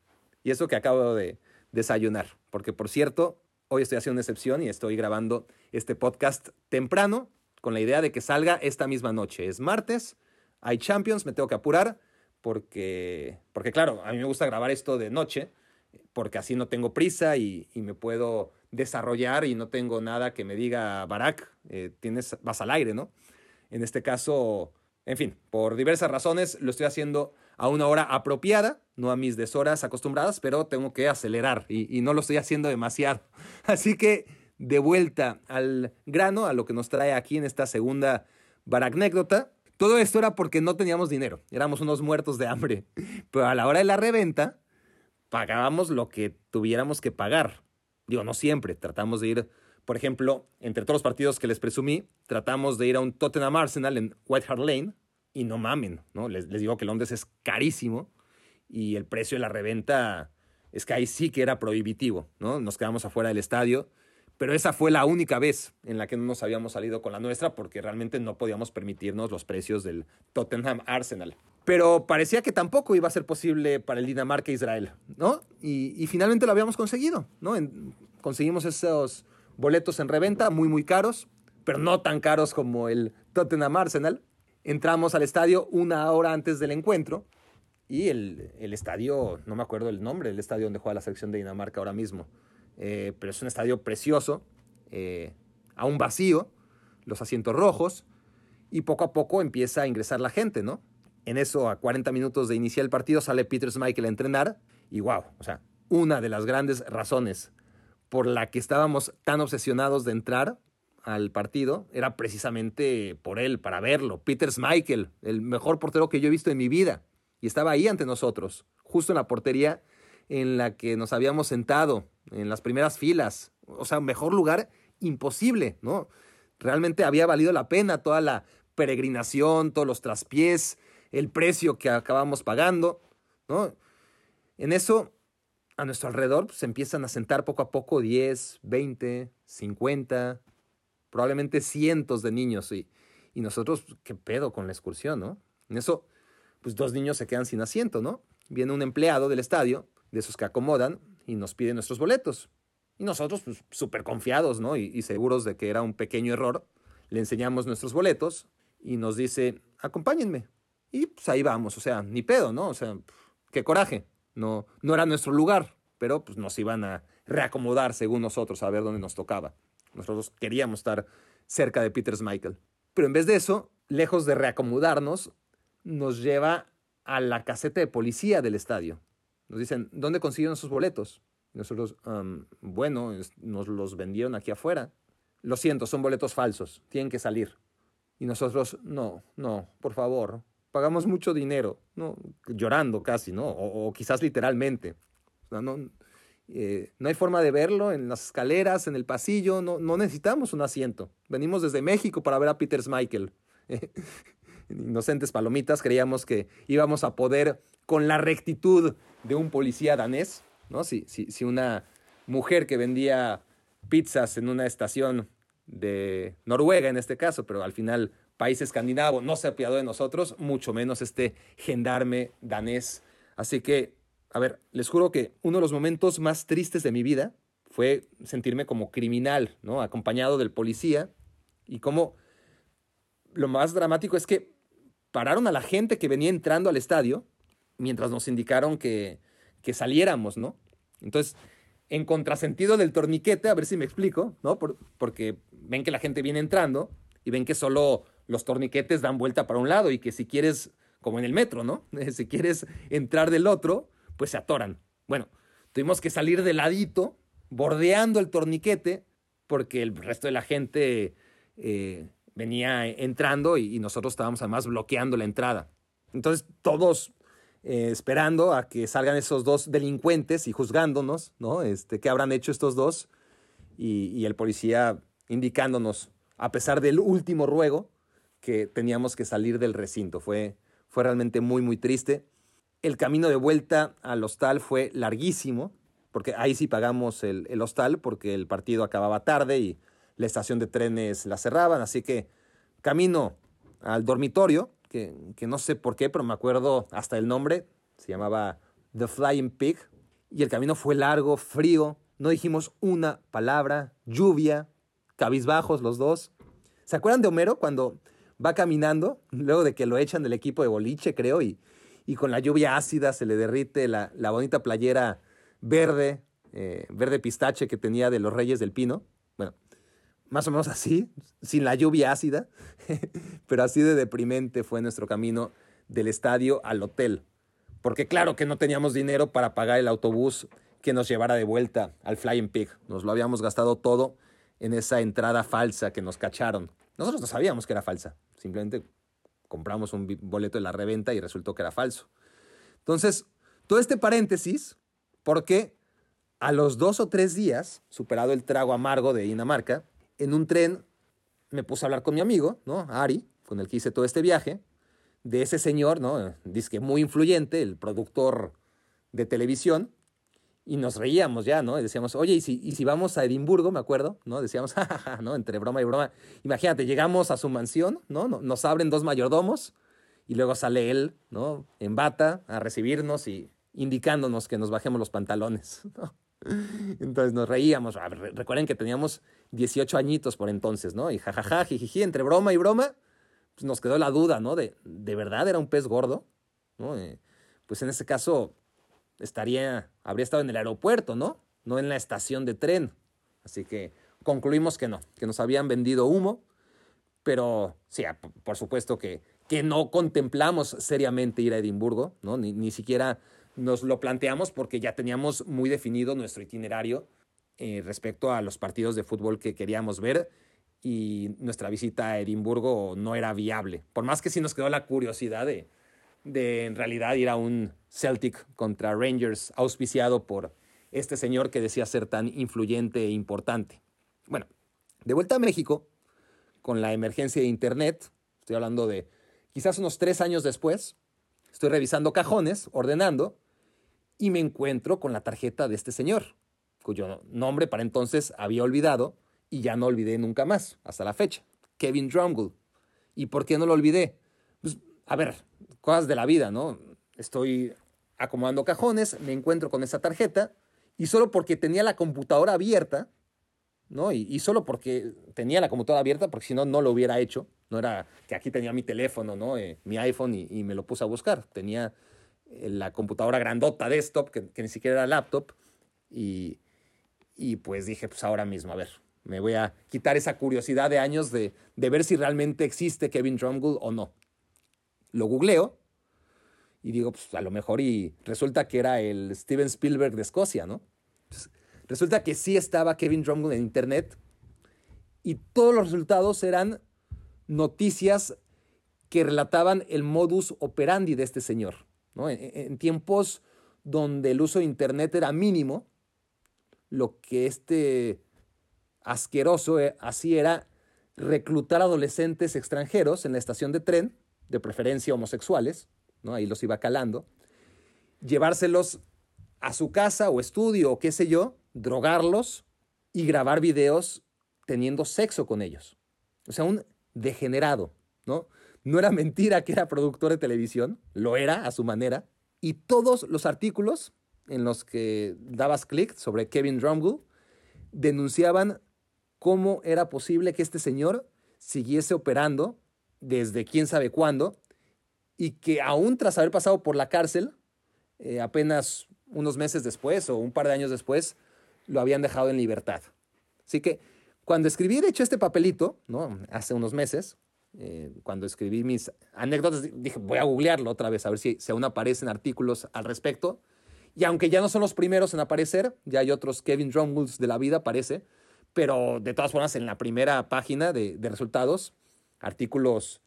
Y eso que acabo de desayunar, porque por cierto, Hoy estoy haciendo una excepción y estoy grabando este podcast temprano con la idea de que salga esta misma noche. Es martes, hay Champions, me tengo que apurar porque, porque claro, a mí me gusta grabar esto de noche porque así no tengo prisa y, y me puedo desarrollar y no tengo nada que me diga, Barack, eh, tienes, vas al aire, ¿no? En este caso, en fin, por diversas razones lo estoy haciendo a una hora apropiada, no a mis deshoras acostumbradas, pero tengo que acelerar y, no lo estoy haciendo demasiado. Así que de vuelta al grano, a lo que nos trae aquí en esta segunda baracnécdota. Todo esto era porque no teníamos dinero, éramos unos muertos de hambre, pero a la hora de la reventa pagábamos lo que tuviéramos que pagar. Digo, no siempre, tratamos de ir, por ejemplo, entre todos los partidos que les presumí, tratamos de ir a un Tottenham Arsenal en White Hart Lane, y no mamen, ¿no? Les, digo que Londres es carísimo y el precio de la reventa es que ahí sí que era prohibitivo, ¿no? Nos quedamos afuera del estadio, pero esa fue la única vez en la que no nos habíamos salido con la nuestra porque realmente no podíamos permitirnos los precios del Tottenham Arsenal. Pero parecía que tampoco iba a ser posible para el Dinamarca-Israel, ¿no? Y, finalmente lo habíamos conseguido, ¿no? conseguimos esos boletos en reventa muy, muy caros, pero no tan caros como el Tottenham Arsenal. Entramos al estadio una hora antes del encuentro y el, estadio, no me acuerdo el nombre, el estadio donde juega la selección de Dinamarca ahora mismo, eh, pero es un estadio precioso, eh, aún vacío, los asientos rojos y poco a poco empieza a ingresar la gente, ¿no? En eso, a 40 minutos de iniciar el partido, sale Peter Michael a entrenar y wow, o sea, una de las grandes razones por la que estábamos tan obsesionados de entrar al partido era precisamente por él, para verlo. Peter Schmeichel, el mejor portero que yo he visto en mi vida. Y estaba ahí ante nosotros, justo en la portería en la que nos habíamos sentado, en las primeras filas. O sea, mejor lugar imposible, ¿no? Realmente había valido la pena toda la peregrinación, todos los traspiés, el precio que acabamos pagando, ¿no? En eso, a nuestro alrededor, pues, se empiezan a sentar poco a poco 10, 20, 50, probablemente cientos de niños. Y, y nosotros, ¿qué pedo con la excursión, no? En eso, pues dos niños se quedan sin asiento, ¿no? Viene un empleado del estadio, de esos que acomodan, y nos pide nuestros boletos. Y nosotros, pues súper confiados, ¿no? Y, seguros de que era un pequeño error, le enseñamos nuestros boletos y nos dice, acompáñenme. Y pues ahí vamos, o sea, ni pedo, ¿no? O sea, qué coraje. No, no era nuestro lugar, pero pues nos iban a reacomodar según nosotros a ver dónde nos tocaba. Nosotros queríamos estar cerca de Peter Michael. Pero en vez de eso, lejos de reacomodarnos, nos lleva a la caseta de policía del estadio. Nos dicen, ¿dónde consiguieron sus boletos? nosotros, bueno, nos los vendieron aquí afuera. Lo siento, son boletos falsos, tienen que salir. Y nosotros, no, no, por favor, pagamos mucho dinero, no, llorando casi, ¿no? O, quizás literalmente. no, eh, no hay forma de verlo en las escaleras, en el pasillo, no, no necesitamos un asiento. Venimos desde México para ver a Peter Michael. Inocentes palomitas, creíamos que íbamos a poder, con la rectitud de un policía danés, ¿no? Si, si, si una mujer que vendía pizzas en una estación de Noruega en este caso, pero al final país escandinavo no se apiadó de nosotros, mucho menos este gendarme danés. Así que a ver, les juro que uno de los momentos más tristes de mi vida fue sentirme como criminal, ¿no? Acompañado del policía y como lo más dramático es que pararon a la gente que venía entrando al estadio mientras nos indicaron que, que saliéramos, ¿no? Entonces, en contrasentido del torniquete, a ver si me explico, ¿no? porque ven que la gente viene entrando y ven que solo los torniquetes dan vuelta para un lado y que si quieres, como en el metro, ¿no? Si quieres entrar del otro, pues se atoran. Bueno, tuvimos que salir de ladito, bordeando el torniquete, porque el resto de la gente eh, venía entrando y, nosotros estábamos además bloqueando la entrada. Entonces todos eh, esperando a que salgan esos dos delincuentes y juzgándonos, ¿no? Este, ¿Qué habrán hecho estos dos? Y, y el policía indicándonos, a pesar del último ruego, que teníamos que salir del recinto. Fue, fue realmente muy, muy triste. El camino de vuelta al hostal fue larguísimo, porque ahí sí pagamos el, hostal, porque el partido acababa tarde y la estación de trenes la cerraban, así que camino al dormitorio, que, no sé por qué, pero me acuerdo hasta el nombre, se llamaba The Flying Pig, y el camino fue largo, frío, no dijimos una palabra, lluvia, cabizbajos los dos. ¿Se acuerdan de Homero cuando va caminando, luego de que lo echan del equipo de boliche, creo, y, y con la lluvia ácida se le derrite la, bonita playera verde, eh, verde pistache que tenía de los Reyes del Pino. Bueno, más o menos así, sin la lluvia ácida, pero así de deprimente fue nuestro camino del estadio al hotel. Porque claro que no teníamos dinero para pagar el autobús que nos llevara de vuelta al Flying Pig. Nos lo habíamos gastado todo en esa entrada falsa que nos cacharon. Nosotros no sabíamos que era falsa. Simplemente compramos un boleto de la reventa y resultó que era falso. Entonces, todo este paréntesis, porque a los dos o tres días, superado el trago amargo de Dinamarca, en un tren me puse a hablar con mi amigo, ¿no? Ari, con el que hice todo este viaje, de ese señor, ¿no? Dice que muy influyente, el productor de televisión, y nos reíamos ya, ¿no? Y decíamos, oye, ¿y si, y si vamos a Edimburgo, me acuerdo, ¿no? Decíamos, jajaja, ¿no? Entre broma y broma. Imagínate, llegamos a su mansión, ¿no? Nos abren dos mayordomos y luego sale él, ¿no? En bata a recibirnos y indicándonos que nos bajemos los pantalones, ¿no? Entonces nos reíamos. Recuerden que teníamos 18 añitos por entonces, ¿no? Y jajaja, jijiji, entre broma y broma, pues nos quedó la duda, ¿no? De, ¿de verdad era un pez gordo? ¿No? Eh, pues en ese caso, estaría, habría estado en el aeropuerto, ¿no? No en la estación de tren. Así que concluimos que no, que nos habían vendido humo, pero sí, por supuesto que, que no contemplamos seriamente ir a Edimburgo, ¿no? Ni, ni siquiera nos lo planteamos porque ya teníamos muy definido nuestro itinerario eh, respecto a los partidos de fútbol que queríamos ver y nuestra visita a Edimburgo no era viable. Por más que sí nos quedó la curiosidad de, de en realidad ir a un Celtic contra Rangers auspiciado por este señor que decía ser tan influyente e importante. Bueno, de vuelta a México, con la emergencia de Internet, estoy hablando de quizás unos tres años después, estoy revisando cajones, ordenando, y me encuentro con la tarjeta de este señor, cuyo nombre para entonces había olvidado y ya no olvidé nunca más, hasta la fecha, Kevin Drumgold. ¿Y por qué no lo olvidé? Pues, a ver, cosas de la vida, ¿no? Estoy acomodando cajones, me encuentro con esa tarjeta y solo porque tenía la computadora abierta, ¿no? Y, solo porque tenía la computadora abierta, porque si no, no lo hubiera hecho. No era que aquí tenía mi teléfono, ¿no? Eh, mi iPhone y, me lo puse a buscar. Tenía la computadora grandota desktop, que, que ni siquiera era laptop, y, y pues dije, pues ahora mismo, a ver, me voy a quitar esa curiosidad de años de, de ver si realmente existe Kevin Drumgold o no lo googleo y digo, pues a lo mejor y resulta que era el Steven Spielberg de Escocia, ¿no? resulta que sí estaba Kevin Drumgold en internet y todos los resultados eran noticias que relataban el modus operandi de este señor, ¿no? En, tiempos donde el uso de internet era mínimo, lo que este asqueroso eh, hacía era reclutar adolescentes extranjeros en la estación de tren de preferencia homosexuales, ¿no? ahí los iba calando, llevárselos a su casa o estudio o qué sé yo, drogarlos y grabar videos teniendo sexo con ellos. O sea, un degenerado, ¿no? No era mentira que era productor de televisión, lo era a su manera, y todos los artículos en los que dabas clic sobre Kevin Drumgold denunciaban cómo era posible que este señor siguiese operando desde quién sabe cuándo, y que aún tras haber pasado por la cárcel, eh, apenas unos meses después o un par de años después, lo habían dejado en libertad. Así que cuando escribí, de hecho, este papelito, ¿no? hace unos meses, eh, cuando escribí mis anécdotas, dije, voy a googlearlo otra vez, a ver si, aún aparecen artículos al respecto. Y aunque ya no son los primeros en aparecer, ya hay otros Kevin Drumwoods de la vida, parece, pero de todas formas en la primera página de, de resultados artículos,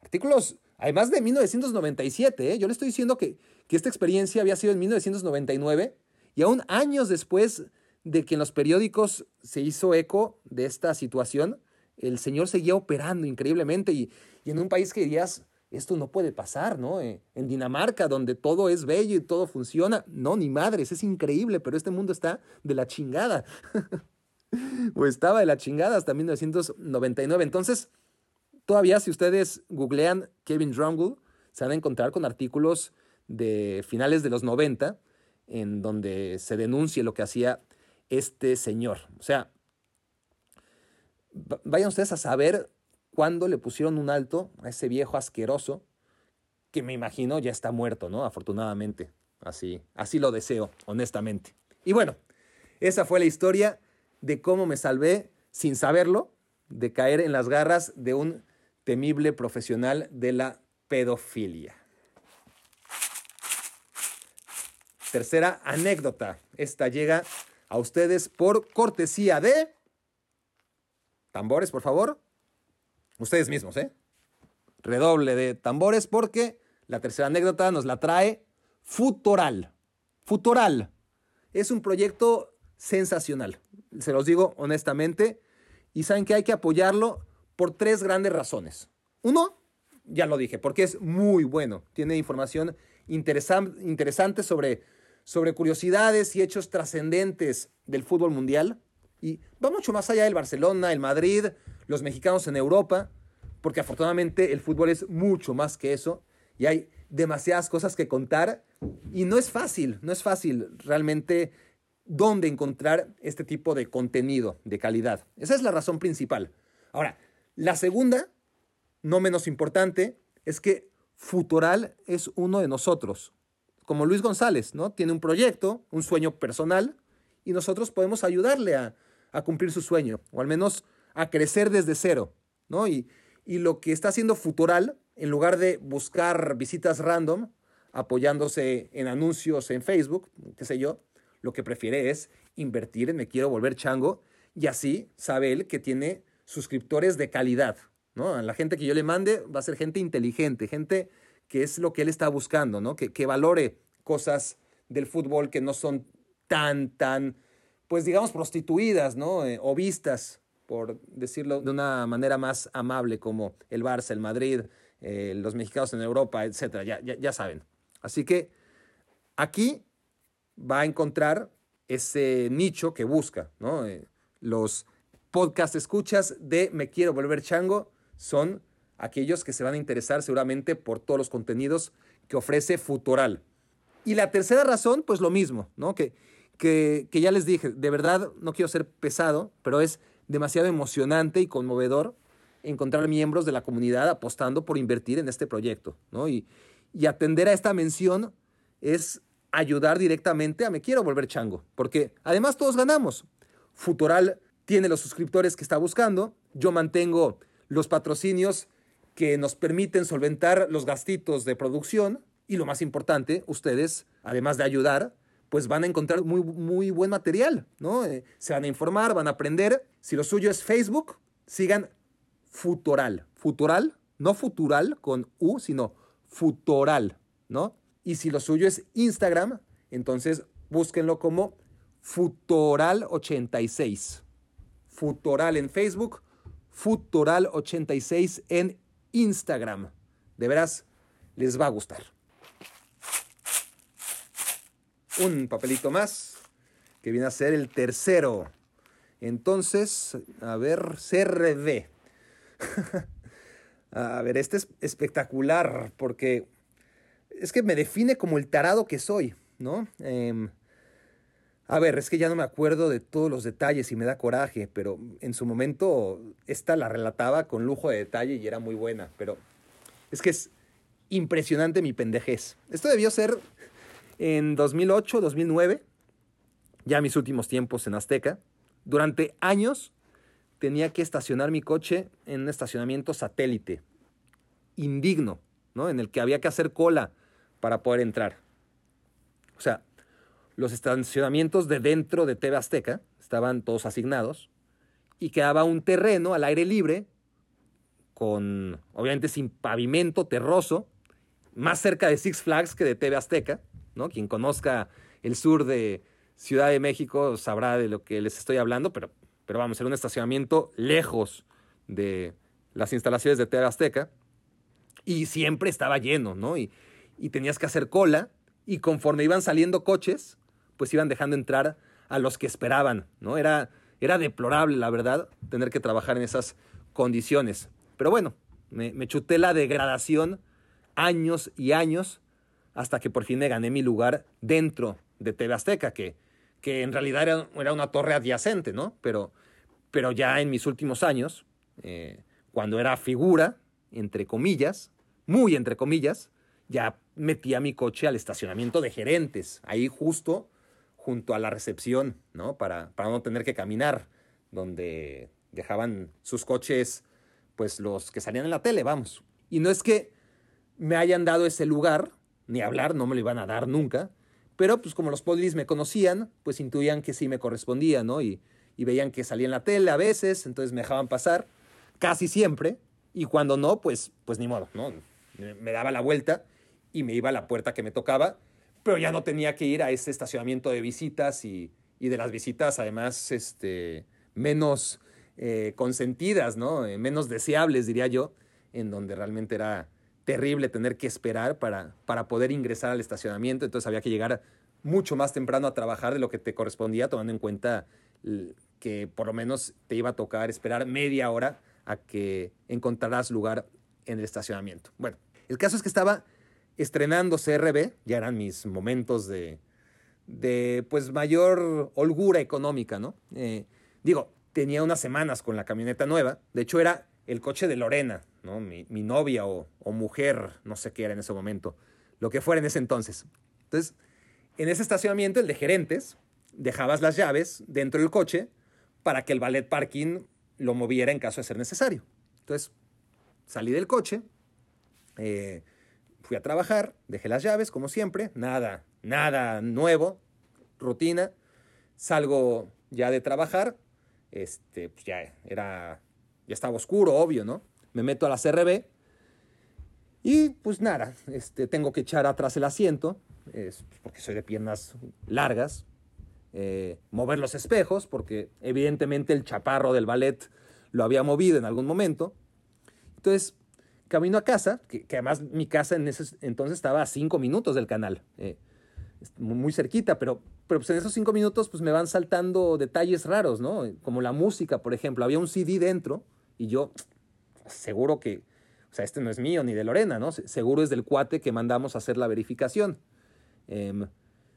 artículos, además de 1997, ¿eh? yo le estoy diciendo que, que esta experiencia había sido en 1999 y aún años después de que en los periódicos se hizo eco de esta situación, el señor seguía operando increíblemente y, en un país que dirías, esto no puede pasar, ¿no? Eh, en Dinamarca, donde todo es bello y todo funciona, no, ni madres, es increíble, pero este mundo está de la chingada. o estaba de la chingada hasta 1999. Entonces, Todavía si ustedes googlean Kevin Drumgold, se van a encontrar con artículos de finales de los 90 en donde se denuncie lo que hacía este señor. O sea, vayan ustedes a saber cuándo le pusieron un alto a ese viejo asqueroso que me imagino ya está muerto, ¿no? Afortunadamente. Así, así lo deseo, honestamente. Y bueno, esa fue la historia de cómo me salvé sin saberlo de caer en las garras de un temible profesional de la pedofilia. Tercera anécdota. Esta llega a ustedes por cortesía de... Tambores, por favor. Ustedes mismos, ¿eh? Redoble de tambores porque la tercera anécdota nos la trae Futoral. Futoral es un proyecto sensacional. Se los digo honestamente. Y saben que hay que apoyarlo por tres grandes razones. Uno, ya lo dije, porque es muy bueno. Tiene información interesante sobre sobre curiosidades y hechos trascendentes del fútbol mundial. Y va mucho más allá del Barcelona, el Madrid, los mexicanos en Europa, porque afortunadamente el fútbol es mucho más que eso y hay demasiadas cosas que contar y no es fácil, no es fácil realmente dónde encontrar este tipo de contenido de calidad. Esa es la razón principal. Ahora, la segunda, no menos importante, es que Futural es uno de nosotros como Luis González, ¿no? Tiene un proyecto, un sueño personal, y nosotros podemos ayudarle a, cumplir su sueño, o al menos a crecer desde cero, ¿no? Y, y lo que está haciendo Futural, en lugar de buscar visitas random, apoyándose en anuncios en Facebook, qué sé yo, lo que prefiere es invertir en Me Quiero Volver Chango, y así sabe él que tiene suscriptores de calidad, ¿no? A la gente que yo le mande va a ser gente inteligente, gente que es lo que él está buscando, ¿no? Que, que valore cosas del fútbol que no son tan, tan, pues digamos, prostituidas, ¿no? Eh, o vistas, por decirlo de una manera más amable, como el Barça, el Madrid, eh, los mexicanos en Europa, etcétera, ya, ya, saben. Así que aquí va a encontrar ese nicho que busca, ¿no? Eh, los podcast escuchas de Me Quiero Volver Chango son aquellos que se van a interesar seguramente por todos los contenidos que ofrece Futural. Y la tercera razón, pues lo mismo, ¿no? Que, que, ya les dije, de verdad no quiero ser pesado, pero es demasiado emocionante y conmovedor encontrar miembros de la comunidad apostando por invertir en este proyecto, ¿no? Y, y atender a esta mención es ayudar directamente a Me Quiero Volver Chango, porque además todos ganamos. Futural tiene los suscriptores que está buscando, yo mantengo los patrocinios que nos permiten solventar los gastitos de producción y lo más importante, ustedes, además de ayudar, pues van a encontrar muy, muy buen material, ¿no? Eh, se van a informar, van a aprender. Si lo suyo es Facebook, sigan Futural. Futural, no Futural con U, sino Futural, ¿no? Y si lo suyo es Instagram, entonces búsquenlo como Futural86. Futural en Facebook, Futural86 en Instagram. De veras, les va a gustar. Un papelito más, que viene a ser el tercero. Entonces, a ver, CRD. a ver, este es espectacular porque es que me define como el tarado que soy, ¿no? Em, a ver, es que ya no me acuerdo de todos los detalles y me da coraje, pero en su momento esta la relataba con lujo de detalle y era muy buena, pero es que es impresionante mi pendejez. Esto debió ser en 2008, 2009, ya mis últimos tiempos en Azteca. Durante años tenía que estacionar mi coche en un estacionamiento satélite, indigno, ¿no? En el que había que hacer cola para poder entrar. O sea, los estacionamientos de dentro de TV Azteca estaban todos asignados y quedaba un terreno al aire libre con, obviamente, sin pavimento, terroso, más cerca de Six Flags que de TV Azteca, Quien conozca el sur de Ciudad de México sabrá de lo que les estoy hablando, pero, pero vamos, era un estacionamiento lejos de las instalaciones de TV Azteca y siempre estaba lleno, ¿no? Y, y tenías que hacer cola y conforme iban saliendo coches, pues iban dejando entrar a los que esperaban, ¿no? Era, era deplorable, la verdad, tener que trabajar en esas condiciones. Pero bueno, me, chuté la degradación años y años hasta que por fin me gané mi lugar dentro de TV Azteca, que, que en realidad era, era, una torre adyacente, ¿no? Pero, pero ya en mis últimos años, eh, cuando era figura, entre comillas, muy entre comillas, ya metía mi coche al estacionamiento de gerentes, ahí justo junto a la recepción, ¿no? Para, para no tener que caminar donde, dejaban sus coches, pues los que salían en la tele, vamos. Y no es que me hayan dado ese lugar, ni hablar, no me lo iban a dar nunca, pero pues como los polis me conocían, pues intuían que sí me correspondía, ¿no? Y, y veían que salía en la tele a veces, entonces me dejaban pasar, casi siempre, y cuando no, pues, pues ni modo, ¿no? Me daba la vuelta y me iba a la puerta que me tocaba, pero ya no tenía que ir a ese estacionamiento de visitas y, y de las visitas además este, menos eh, consentidas, ¿no? Eh, menos deseables, diría yo, en donde realmente era terrible tener que esperar para, para poder ingresar al estacionamiento, entonces había que llegar mucho más temprano a trabajar de lo que te correspondía, tomando en cuenta que por lo menos te iba a tocar esperar media hora a que encontraras lugar en el estacionamiento. Bueno, el caso es que estaba estrenando CRB, ya eran mis momentos de, de pues mayor holgura económica, ¿no? Eh, digo, tenía unas semanas con la camioneta nueva, de hecho era el coche de Lorena, ¿no? Mi, novia o, o, mujer, no sé qué era en ese momento, lo que fuera en ese entonces. Entonces, en ese estacionamiento, el de gerentes, dejabas las llaves dentro del coche para que el ballet parking lo moviera en caso de ser necesario. Entonces, salí del coche, eh, fui a trabajar, dejé las llaves, como siempre, nada, nada nuevo, rutina. Salgo ya de trabajar, este, pues ya era, ya estaba oscuro, obvio, ¿no? Me meto a la CRB y pues nada, este, tengo que echar atrás el asiento, es porque soy de piernas largas, eh, mover los espejos, porque evidentemente el chaparro del ballet lo había movido en algún momento. Entonces, camino a casa, que, además mi casa en ese entonces estaba a cinco minutos del canal, eh, muy cerquita, pero, pero pues en esos cinco minutos pues me van saltando detalles raros, ¿no? Como la música, por ejemplo, había un CD dentro y yo seguro que, o sea, este no es mío ni de Lorena, ¿no? Seguro es del cuate que mandamos a hacer la verificación. Em,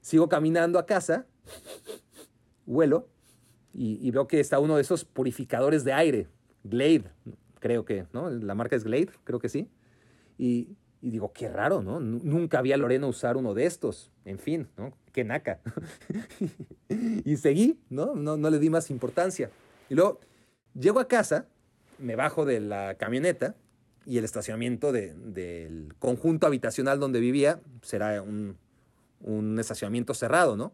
sigo caminando a casa, huelo y, y veo que está uno de esos purificadores de aire, Glade, creo que, ¿no? La marca es Glade, creo que sí. Y, digo, qué raro, ¿no? Nunca había Lorena usar uno de estos. En fin, ¿no? Qué naca. y seguí, ¿no? ¿no? No le di más importancia. Y luego llego a casa, me bajo de la camioneta y el estacionamiento del conjunto habitacional donde vivía será un, un estacionamiento cerrado, ¿no?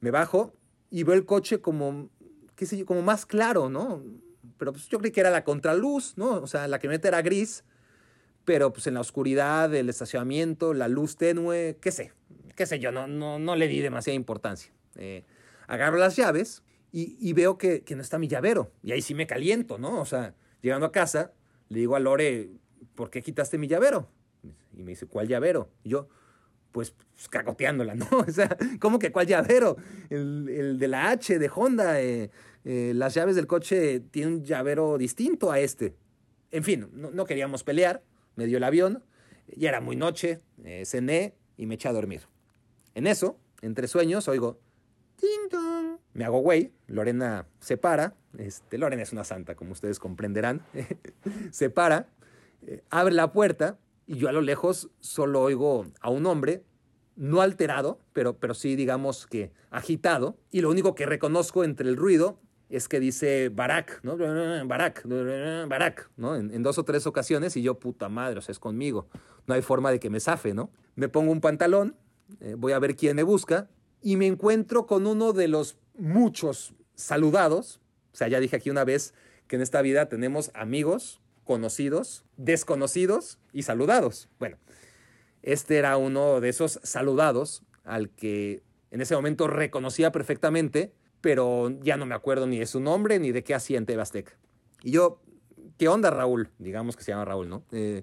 Me bajo y veo el coche como, qué sé como más claro, ¿no? pero pues yo creí que era la contraluz, ¿no? O sea, la camioneta era gris, pero pues en la oscuridad del estacionamiento, la luz tenue, qué sé, qué sé yo, no, no, no le di demasiada importancia. Eh, agarro las llaves y, veo que, no está mi llavero, y ahí sí me caliento, ¿no? O sea, llegando a casa, le digo a Lore, ¿por qué quitaste mi llavero? Y me dice, ¿cuál llavero? Y yo, pues, pues cagoteándola, ¿no? O sea, ¿cómo que cuál llavero? El, el de la H, de Honda, eh, eh, las llaves del coche tienen un llavero distinto a este. En fin, no, queríamos pelear, me dio el avión, ya era muy noche, eh, cené y me eché a dormir. En eso, entre sueños, oigo, Me hago güey, Lorena se para, este, Lorena es una santa, como ustedes comprenderán, se para, eh, abre la puerta y yo a lo lejos solo oigo a un hombre no alterado, pero, pero sí digamos que agitado, y lo único que reconozco entre el ruido es que dice Barak, ¿no? Barak, Barak, ¿no? En, dos o tres ocasiones y yo, puta madre, o sea, es conmigo. No hay forma de que me zafe, ¿no? Me pongo un pantalón, eh, voy a ver quién me busca y me encuentro con uno de los muchos saludados. O sea, ya dije aquí una vez que en esta vida tenemos amigos, conocidos, desconocidos y saludados. Bueno, este era uno de esos saludados al que en ese momento reconocía perfectamente pero ya no me acuerdo ni de su nombre ni de qué hacía en Tebastec. Y yo, ¿qué onda, Raúl? Digamos que se llama Raúl, ¿no? Eh,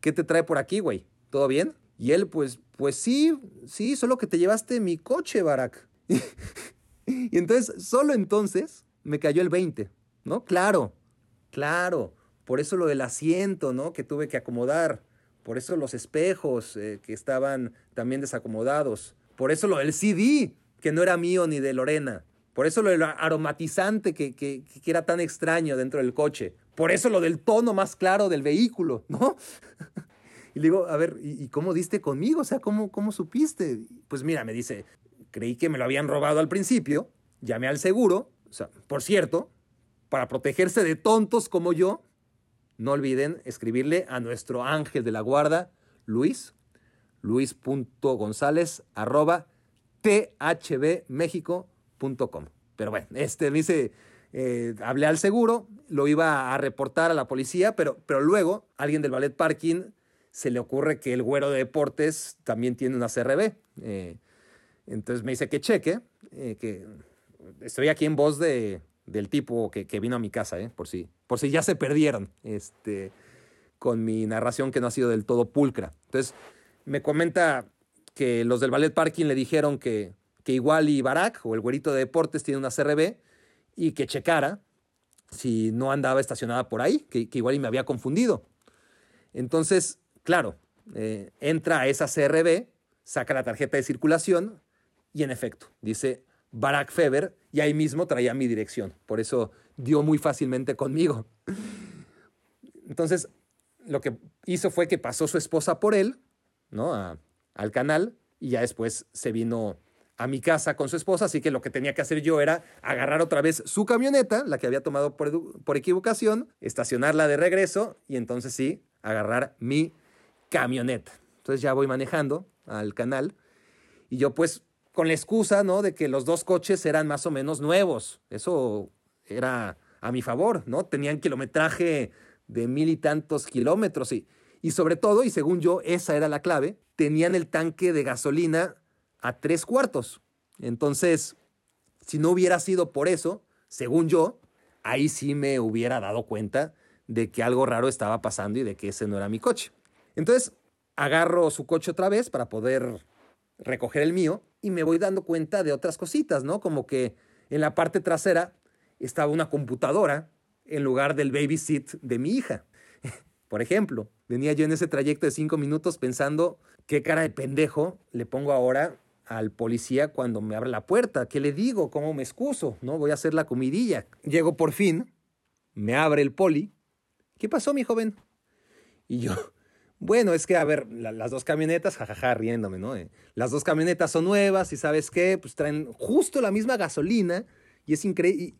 ¿Qué te trae por aquí, güey? ¿Todo bien? Y él, pues, pues sí, sí, solo que te llevaste mi coche, Barack. y entonces, solo entonces, me cayó el 20, ¿no? Claro, claro. Por eso lo del asiento, ¿no? Que tuve que acomodar. Por eso los espejos eh, que estaban también desacomodados. Por eso lo del CD, que no era mío ni de Lorena. Por eso lo del aromatizante que, que, era tan extraño dentro del coche. Por eso lo del tono más claro del vehículo, ¿no? y le digo, a ver, ¿y, cómo diste conmigo? O sea, ¿cómo, ¿cómo supiste? Pues mira, me dice, creí que me lo habían robado al principio, llamé al seguro, o sea, por cierto, para protegerse de tontos como yo, no olviden escribirle a nuestro ángel de la guarda, Luis, luis.gonzález, arroba thbmexico.com. Pero bueno, este me dice, eh, hablé al seguro, lo iba a reportar a la policía, pero, pero luego alguien del ballet parking se le ocurre que el güero de deportes también tiene una CRB. Eh, entonces me dice que cheque, eh, que estoy aquí en voz de, del tipo que, que, vino a mi casa, por, si, por si ya se perdieron este, con mi narración que no ha sido del todo pulcra. Entonces me comenta que los del ballet parking le dijeron que, que igual y Barack o el güerito de deportes tiene una CRB y que checara si no andaba estacionada por ahí, que, que igual y me había confundido. Entonces, claro, eh, entra a esa CRB, saca la tarjeta de circulación y en efecto, dice Barack Feber y ahí mismo traía mi dirección. Por eso dio muy fácilmente conmigo. Entonces, lo que hizo fue que pasó su esposa por él, ¿no? al canal y ya después se vino a mi casa con su esposa, así que lo que tenía que hacer yo era agarrar otra vez su camioneta, la que había tomado por, por equivocación, estacionarla de regreso y entonces sí, agarrar mi camioneta. Entonces ya voy manejando al canal y yo pues con la excusa, ¿no? De que los dos coches eran más o menos nuevos. Eso era a mi favor, ¿no? Tenían kilometraje de mil y tantos kilómetros y, y sobre todo, y según yo, esa era la clave, tenían el tanque de gasolina a tres cuartos. Entonces, si no hubiera sido por eso, según yo, ahí sí me hubiera dado cuenta de que algo raro estaba pasando y de que ese no era mi coche. Entonces, agarro su coche otra vez para poder recoger el mío y me voy dando cuenta de otras cositas, ¿no? Como que en la parte trasera estaba una computadora en lugar del baby seat de mi hija. Por ejemplo, venía yo en ese trayecto de cinco minutos pensando qué cara de pendejo le pongo ahora al policía cuando me abre la puerta. ¿Qué le digo? ¿Cómo me excuso? ¿No? Voy a hacer la comidilla. Llego por fin, me abre el poli. ¿Qué pasó, mi joven? Y yo, bueno, es que, a ver, las dos camionetas, jajaja, riéndome, ¿no? Eh, las dos camionetas son nuevas y ¿sabes qué? Pues traen justo la misma gasolina y es increíble.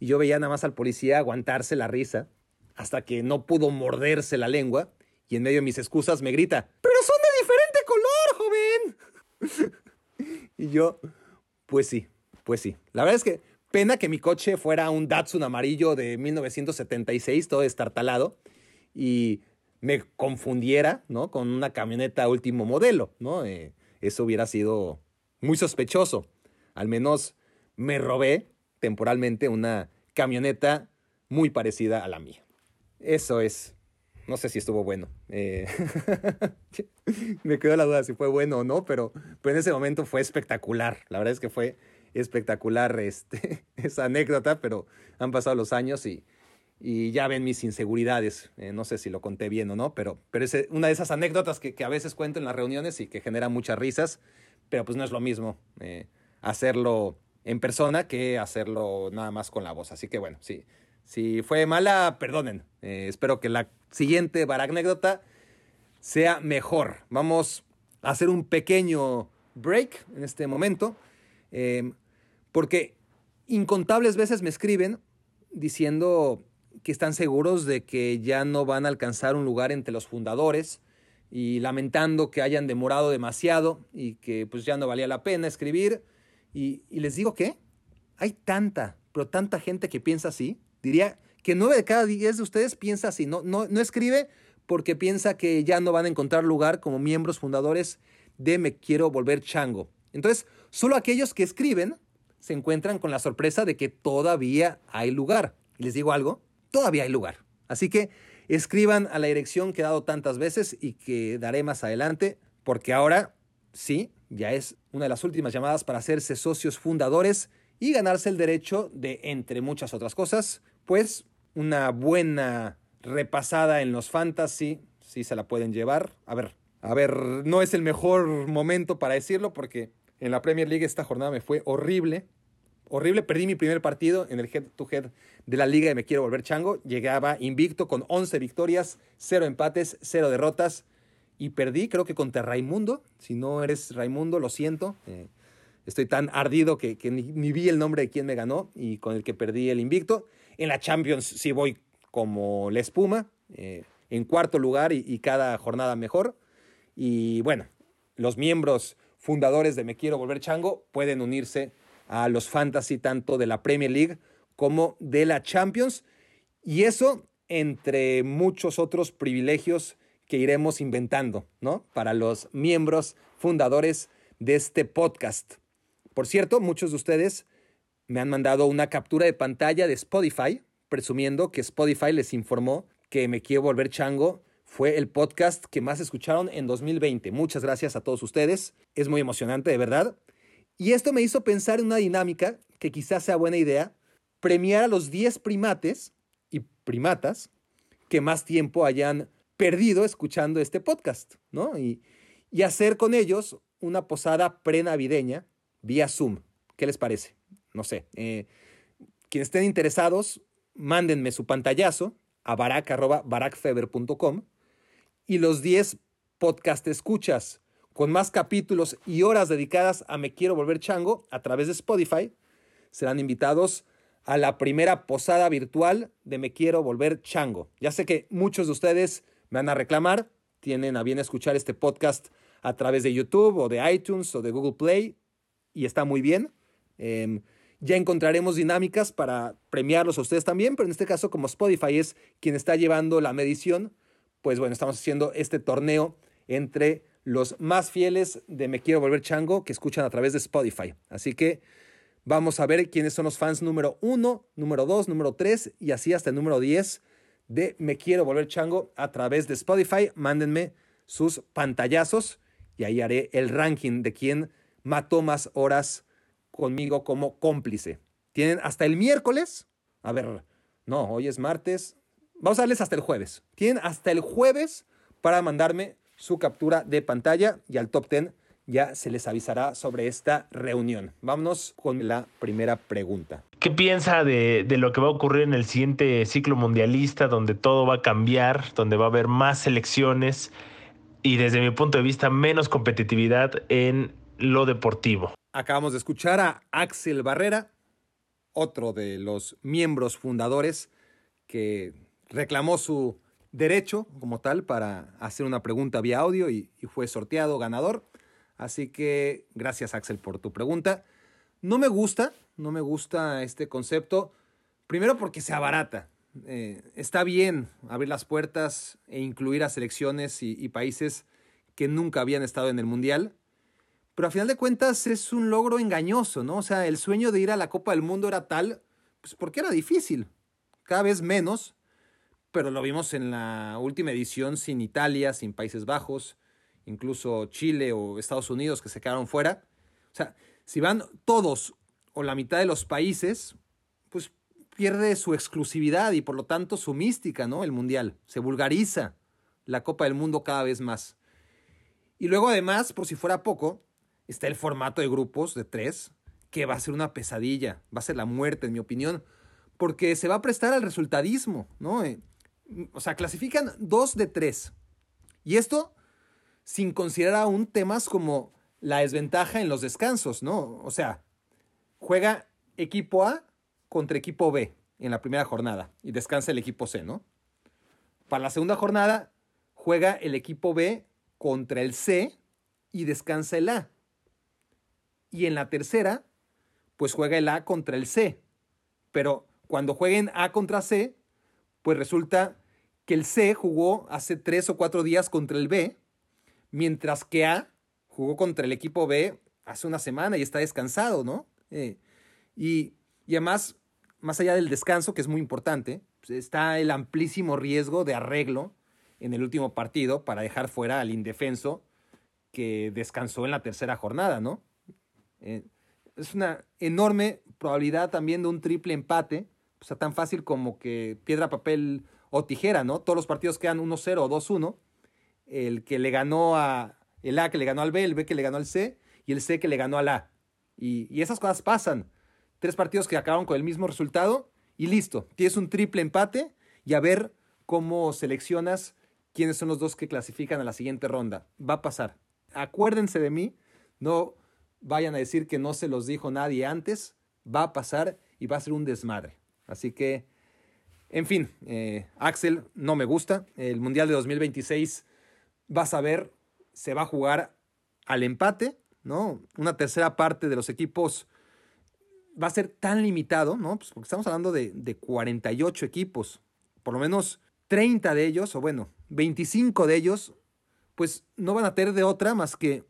Y, yo veía nada más al policía aguantarse la risa hasta que no pudo morderse la lengua y en medio de mis excusas me grita, pero son de diferente color, joven. Y yo, pues sí, pues sí. La verdad es que pena que mi coche fuera un Datsun amarillo de 1976, todo estartalado, y me confundiera, ¿no? Con una camioneta último modelo, ¿no? Eh, eso hubiera sido muy sospechoso. Al menos me robé temporalmente una camioneta muy parecida a la mía. Eso es no sé si estuvo bueno. Eh, me quedó la duda si fue bueno o no, pero, pero en ese momento fue espectacular. La verdad es que fue espectacular este, esa anécdota, pero han pasado los años y, y ya ven mis inseguridades. Eh, no sé si lo conté bien o no, pero, pero es una de esas anécdotas que, que, a veces cuento en las reuniones y que genera muchas risas, pero pues no es lo mismo eh, hacerlo en persona que hacerlo nada más con la voz. Así que bueno, sí, si fue mala, perdonen. espero que la siguiente anécdota sea mejor. Vamos a hacer un pequeño break en este momento, porque incontables veces me escriben diciendo que están seguros de que ya no van a alcanzar un lugar entre los fundadores y lamentando que hayan demorado demasiado y que pues ya no valía la pena escribir. Y, les digo que hay tanta, pero tanta gente que piensa así. Diría que nueve de cada diez de ustedes piensa así, no, no, no escribe porque piensa que ya no van a encontrar lugar como miembros fundadores de Me Quiero Volver Chango. Entonces, solo aquellos que escriben se encuentran con la sorpresa de que todavía hay lugar. Y les digo algo, todavía hay lugar. Así que escriban a la dirección que he dado tantas veces y que daré más adelante, porque ahora sí, ya es una de las últimas llamadas para hacerse socios fundadores y ganarse el derecho de, entre muchas otras cosas, pues una buena repasada en los fantasy, sí se la pueden llevar. A ver, a ver, no es el mejor momento para decirlo porque en la Premier League esta jornada me fue horrible. Horrible, perdí mi primer partido en el head to head de la liga y me quiero volver chango. Llegaba invicto con 11 victorias, 0 empates, 0 derrotas y perdí creo que contra Raimundo. Si no eres Raimundo, lo siento. Eh, Estoy tan ardido que, que ni, ni, vi el nombre de quién me ganó y con el que perdí el invicto. En la Champions sí voy como la espuma, eh, en cuarto lugar y, y, cada jornada mejor. Y bueno, los miembros fundadores de Me Quiero Volver Chango pueden unirse a los fantasy tanto de la Premier League como de la Champions. Y eso entre muchos otros privilegios que iremos inventando, ¿no? Para los miembros fundadores de este podcast. Por cierto, muchos de ustedes me han mandado una captura de pantalla de Spotify, presumiendo que Spotify les informó que Me Quiero Volver Chango fue el podcast que más escucharon en 2020. Muchas gracias a todos ustedes. Es muy emocionante, de verdad. Y esto me hizo pensar en una dinámica que quizás sea buena idea, premiar a los 10 primates y primatas que más tiempo hayan perdido escuchando este podcast, ¿no? Y, y hacer con ellos una posada prenavideña vía Zoom. ¿Qué les parece? No sé. Eh, quienes estén interesados, mándenme su pantallazo a barack.barackfeber.com y los 10 podcast escuchas con más capítulos y horas dedicadas a Me Quiero Volver Chango a través de Spotify serán invitados a la primera posada virtual de Me Quiero Volver Chango. Ya sé que muchos de ustedes me van a reclamar, tienen a bien escuchar este podcast a través de YouTube o de iTunes o de Google Play y está muy bien. Eh, ya encontraremos dinámicas para premiarlos a ustedes también, pero en este caso como Spotify es quien está llevando la medición, pues bueno, estamos haciendo este torneo entre los más fieles de Me Quiero Volver Chango que escuchan a través de Spotify. Así que vamos a ver quiénes son los fans número uno, número dos, número tres y así hasta el número diez de Me Quiero Volver Chango a través de Spotify. Mándenme sus pantallazos y ahí haré el ranking de quién mató más horas conmigo como cómplice. Tienen hasta el miércoles. A ver, no, hoy es martes. Vamos a darles hasta el jueves. Tienen hasta el jueves para mandarme su captura de pantalla y al top 10 ya se les avisará sobre esta reunión. Vámonos con la primera pregunta. ¿Qué piensa de, de, lo que va a ocurrir en el siguiente ciclo mundialista, donde todo va a cambiar, donde va a haber más selecciones y desde mi punto de vista menos competitividad en lo deportivo? Acabamos de escuchar a Axel Barrera, otro de los miembros fundadores que reclamó su derecho como tal para hacer una pregunta vía audio y, fue sorteado ganador. Así que gracias Axel por tu pregunta. No me gusta, no me gusta este concepto. Primero porque se abarata. Eh, está bien abrir las puertas e incluir a selecciones y, y países que nunca habían estado en el Mundial. Pero a final de cuentas es un logro engañoso, ¿no? O sea, el sueño de ir a la Copa del Mundo era tal, pues porque era difícil. Cada vez menos, pero lo vimos en la última edición sin Italia, sin Países Bajos, incluso Chile o Estados Unidos que se quedaron fuera. O sea, si van todos o la mitad de los países, pues pierde su exclusividad y por lo tanto su mística, ¿no? El Mundial. Se vulgariza la Copa del Mundo cada vez más. Y luego además, por si fuera poco, está el formato de grupos de tres, que va a ser una pesadilla, va a ser la muerte, en mi opinión, porque se va a prestar al resultadismo, ¿no? O sea, clasifican dos de tres. Y esto sin considerar aún temas como la desventaja en los descansos, ¿no? O sea, juega equipo A contra equipo B en la primera jornada y descansa el equipo C, ¿no? Para la segunda jornada juega el equipo B contra el C y descansa el A. Y en la tercera, pues juega el A contra el C. Pero cuando jueguen A contra C, pues resulta que el C jugó hace tres o cuatro días contra el B, mientras que A jugó contra el equipo B hace una semana y está descansado, ¿no? Eh, y, y, además, más allá del descanso, que es muy importante, pues está el amplísimo riesgo de arreglo en el último partido para dejar fuera al indefenso que descansó en la tercera jornada, ¿no? Eh, es una enorme probabilidad también de un triple empate, o sea, tan fácil como que piedra, papel o tijera, ¿no? Todos los partidos quedan 1-0 o 2-1. El que le ganó a el A que le ganó al B, el B que le ganó al C y el C que le ganó al A. Y, y esas cosas pasan. Tres partidos que acabaron con el mismo resultado y listo. Tienes un triple empate y a ver cómo seleccionas quiénes son los dos que clasifican a la siguiente ronda. Va a pasar. Acuérdense de mí, no vayan a decir que no se los dijo nadie antes, va a pasar y va a ser un desmadre. Así que, en fin, eh, Axel, no me gusta. El Mundial de 2026, vas a ver, se va a jugar al empate, ¿no? Una tercera parte de los equipos va a ser tan limitado, ¿no? Pues porque estamos hablando de, de 48 equipos, por lo menos 30 de ellos, o bueno, 25 de ellos, pues no van a tener de otra más que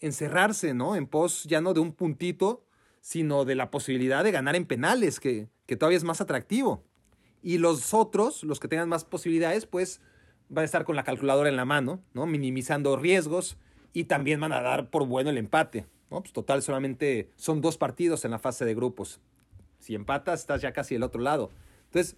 encerrarse, ¿no? En pos ya no de un puntito, sino de la posibilidad de ganar en penales, que, que todavía es más atractivo. Y los otros, los que tengan más posibilidades, pues van a estar con la calculadora en la mano, ¿no? Minimizando riesgos y también van a dar por bueno el empate. ¿no? Pues total, solamente son dos partidos en la fase de grupos. Si empatas, estás ya casi del otro lado. Entonces,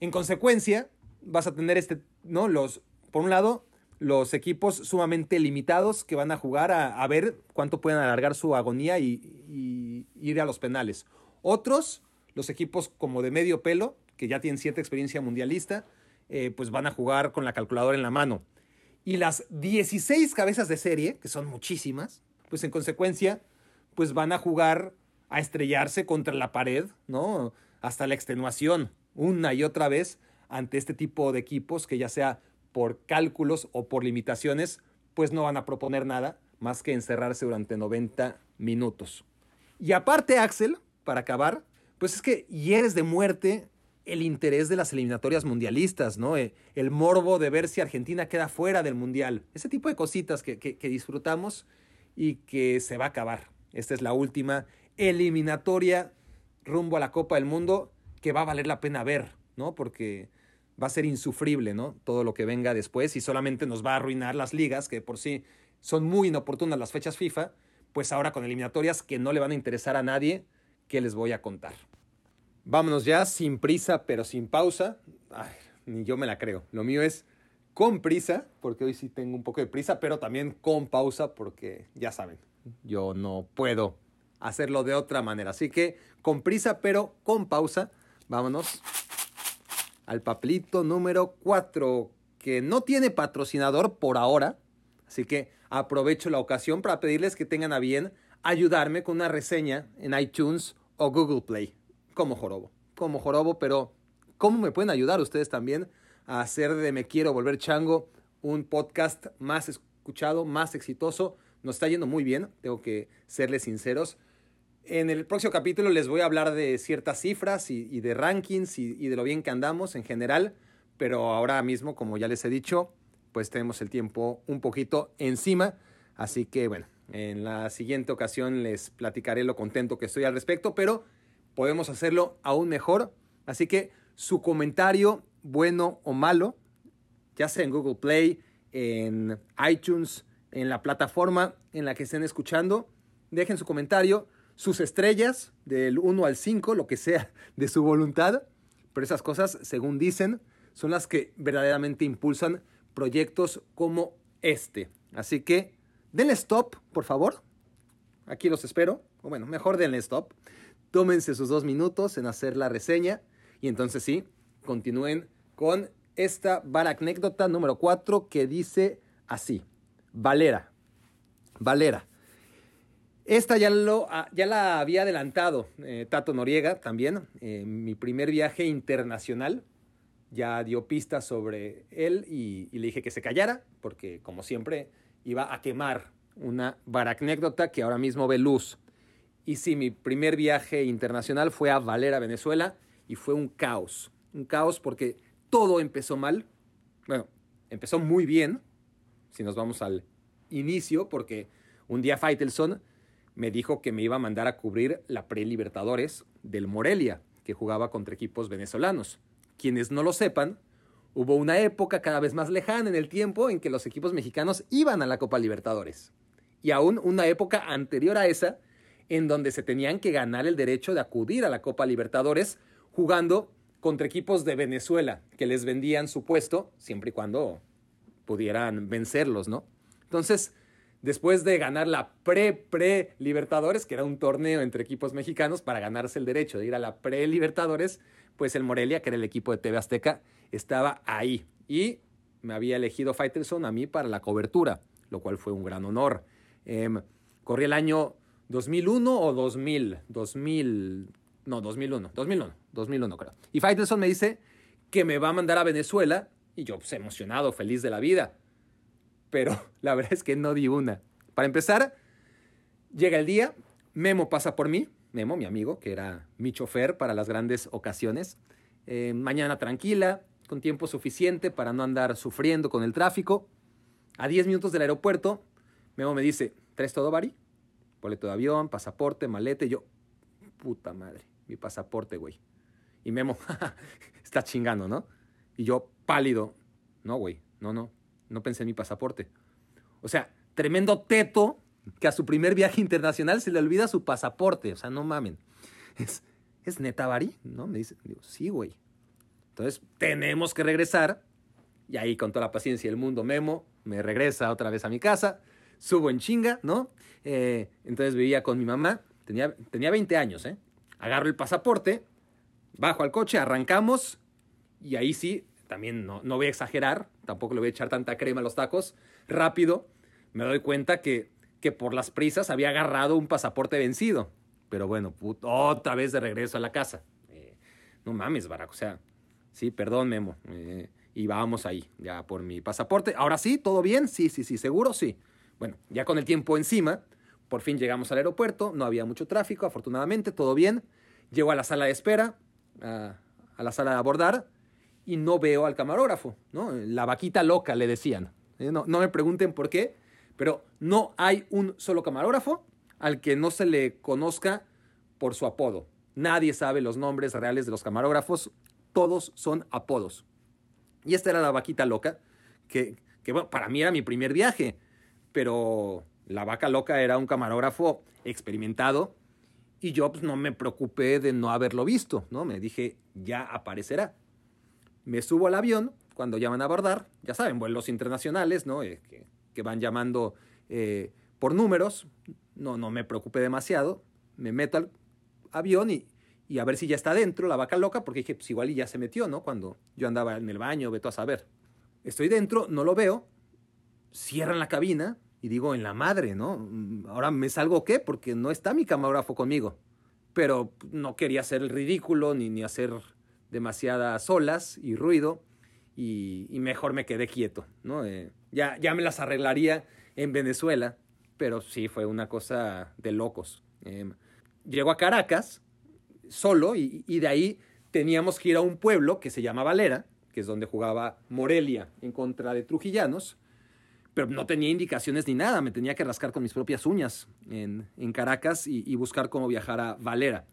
en consecuencia, vas a tener este, ¿no? Los, por un lado, los equipos sumamente limitados que van a jugar a, ver cuánto pueden alargar su agonía y, ir a los penales. Otros, los equipos como de medio pelo, que ya tienen cierta experiencia mundialista, eh, pues van a jugar con la calculadora en la mano. Y las 16 cabezas de serie, que son muchísimas, pues en consecuencia, pues van a jugar a estrellarse contra la pared, ¿no? Hasta la extenuación, una y otra vez, ante este tipo de equipos que ya sea por cálculos o por limitaciones, pues no van a proponer nada más que encerrarse durante 90 minutos. Y aparte, Axel, para acabar, pues es que hieres de muerte el interés de las eliminatorias mundialistas, ¿no? Eh, el morbo de ver si Argentina queda fuera del mundial. Ese tipo de cositas que, que, que disfrutamos y que se va a acabar. Esta es la última eliminatoria rumbo a la Copa del Mundo que va a valer la pena ver, ¿no? Porque va a ser insufrible, ¿no? Todo lo que venga después y solamente nos va a arruinar las ligas, que por sí son muy inoportunas las fechas FIFA, pues ahora con eliminatorias que no le van a interesar a nadie, ¿qué les voy a contar? Vámonos ya, sin prisa, pero sin pausa. Ni yo me la creo. Lo mío es con prisa, porque hoy sí tengo un poco de prisa, pero también con pausa, porque ya saben, yo no puedo hacerlo de otra manera. Así que con prisa, pero con pausa, vámonos al papelito número 4, que no tiene patrocinador por ahora. Así que aprovecho la ocasión para pedirles que tengan a bien ayudarme con una reseña en iTunes o Google Play, como jorobo, como jorobo, pero ¿cómo me pueden ayudar ustedes también a hacer de Me Quiero Volver Chango un podcast más escuchado, más exitoso? Nos está yendo muy bien, tengo que serles sinceros. En el próximo capítulo les voy a hablar de ciertas cifras y, de rankings y, y, de lo bien que andamos en general, pero ahora mismo, como ya les he dicho, pues tenemos el tiempo un poquito encima, así que bueno, en la siguiente ocasión les platicaré lo contento que estoy al respecto, pero podemos hacerlo aún mejor, así que su comentario, bueno o malo, ya sea en Google Play, en iTunes, en la plataforma en la que estén escuchando, dejen su comentario sus estrellas del 1 al 5, lo que sea de su voluntad, pero esas cosas, según dicen, son las que verdaderamente impulsan proyectos como este. Así que denle stop, por favor. Aquí los espero. O bueno, mejor denle stop. Tómense sus dos minutos en hacer la reseña y entonces sí, continúen con esta anécdota número 4 que dice así. Valera. Valera. Esta ya, lo, ya la había adelantado eh, Tato Noriega también. Eh, mi primer viaje internacional ya dio pistas sobre él y, le dije que se callara, porque como siempre iba a quemar una baracnécdota que ahora mismo ve luz. Y sí, mi primer viaje internacional fue a Valera, Venezuela, y fue un caos. Un caos porque todo empezó mal. Bueno, empezó muy bien, si nos vamos al inicio, porque un día Faitelson me dijo que me iba a mandar a cubrir la pre-Libertadores del Morelia, que jugaba contra equipos venezolanos. Quienes no lo sepan, hubo una época cada vez más lejana en el tiempo en que los equipos mexicanos iban a la Copa Libertadores. Y aún una época anterior a esa, en donde se tenían que ganar el derecho de acudir a la Copa Libertadores jugando contra equipos de Venezuela, que les vendían su puesto, siempre y cuando pudieran vencerlos, ¿no? Entonces, después de ganar la pre-pre-Libertadores, que era un torneo entre equipos mexicanos para ganarse el derecho de ir a la pre-Libertadores, pues el Morelia, que era el equipo de TV Azteca, estaba ahí. Y me había elegido Faitelson a mí para la cobertura, lo cual fue un gran honor. Eh, Corrí el año 2001 o 2000, 2000, no, 2001, 2001, 2001 creo. Y Faitelson me dice que me va a mandar a Venezuela y yo pues emocionado, feliz de la vida. Pero la verdad es que no di una. Para empezar, llega el día, Memo pasa por mí, Memo, mi amigo, que era mi chofer para las grandes ocasiones. Eh, mañana tranquila, con tiempo suficiente para no andar sufriendo con el tráfico. A 10 minutos del aeropuerto, Memo me dice, ¿traes todo, Bari? Boleto de avión, pasaporte, malete. Y yo, puta madre, mi pasaporte, güey. Y Memo, está chingando, ¿no? Y yo, pálido, no, güey, no, no, no pensé en mi pasaporte. O sea, tremendo teto que a su primer viaje internacional se le olvida su pasaporte. O sea, no mamen. Es, ¿Es neta, Bari? ¿No? Me dice, digo, sí, güey. Entonces, tenemos que regresar. Y ahí, con toda la paciencia del mundo, Memo me regresa otra vez a mi casa. Subo en chinga, ¿no? Eh, entonces vivía con mi mamá. Tenía, tenía 20 años, ¿eh? Agarro el pasaporte, bajo al coche, arrancamos. Y ahí sí, también no, no voy a exagerar, tampoco le voy a echar tanta crema a los tacos. Rápido, me doy cuenta que, que por las prisas había agarrado un pasaporte vencido. Pero bueno, otra vez de regreso a la casa. Eh, no mames, Barack, o sea, Sí, perdón, Memo. Eh, y vamos ahí, ya por mi pasaporte. Ahora sí, ¿todo bien? Sí, sí, sí, seguro, sí. Bueno, ya con el tiempo encima, por fin llegamos al aeropuerto, no había mucho tráfico, afortunadamente, todo bien. Llego a la sala de espera, a, la sala de abordar, y no veo al camarógrafo, ¿no? La vaquita loca, le decían. Eh, no, no me pregunten por qué, pero no hay un solo camarógrafo al que no se le conozca por su apodo. Nadie sabe los nombres reales de los camarógrafos todos son apodos. Y esta era la vaquita loca, que, bueno, para mí era mi primer viaje, pero la vaca loca era un camarógrafo experimentado y yo pues, no me preocupé de no haberlo visto, ¿no? Me dije, ya aparecerá. Me subo al avión cuando llaman a abordar, ya saben, vuelos internacionales, ¿no? Eh, que, van llamando eh, por números, no, no me preocupé demasiado, me meto al avión y, y a ver si ya está dentro la vaca loca, porque dije, pues igual y ya se metió, ¿no? Cuando yo andaba en el baño, veto a saber. Estoy dentro, no lo veo, cierran la cabina y digo, en la madre, ¿no? Ahora me salgo qué, porque no está mi camarógrafo conmigo. Pero no quería hacer ridículo ni, ni hacer demasiadas olas y ruido y, mejor me quedé quieto, ¿no? Eh, ya, ya me las arreglaría en Venezuela, pero sí fue una cosa de locos. Eh, llego a Caracas, solo y, de ahí teníamos que ir a un pueblo que se llama Valera, que es donde jugaba Morelia en contra de Trujillanos, pero no tenía indicaciones ni nada, me tenía que rascar con mis propias uñas en, Caracas y, buscar cómo viajar a Valera.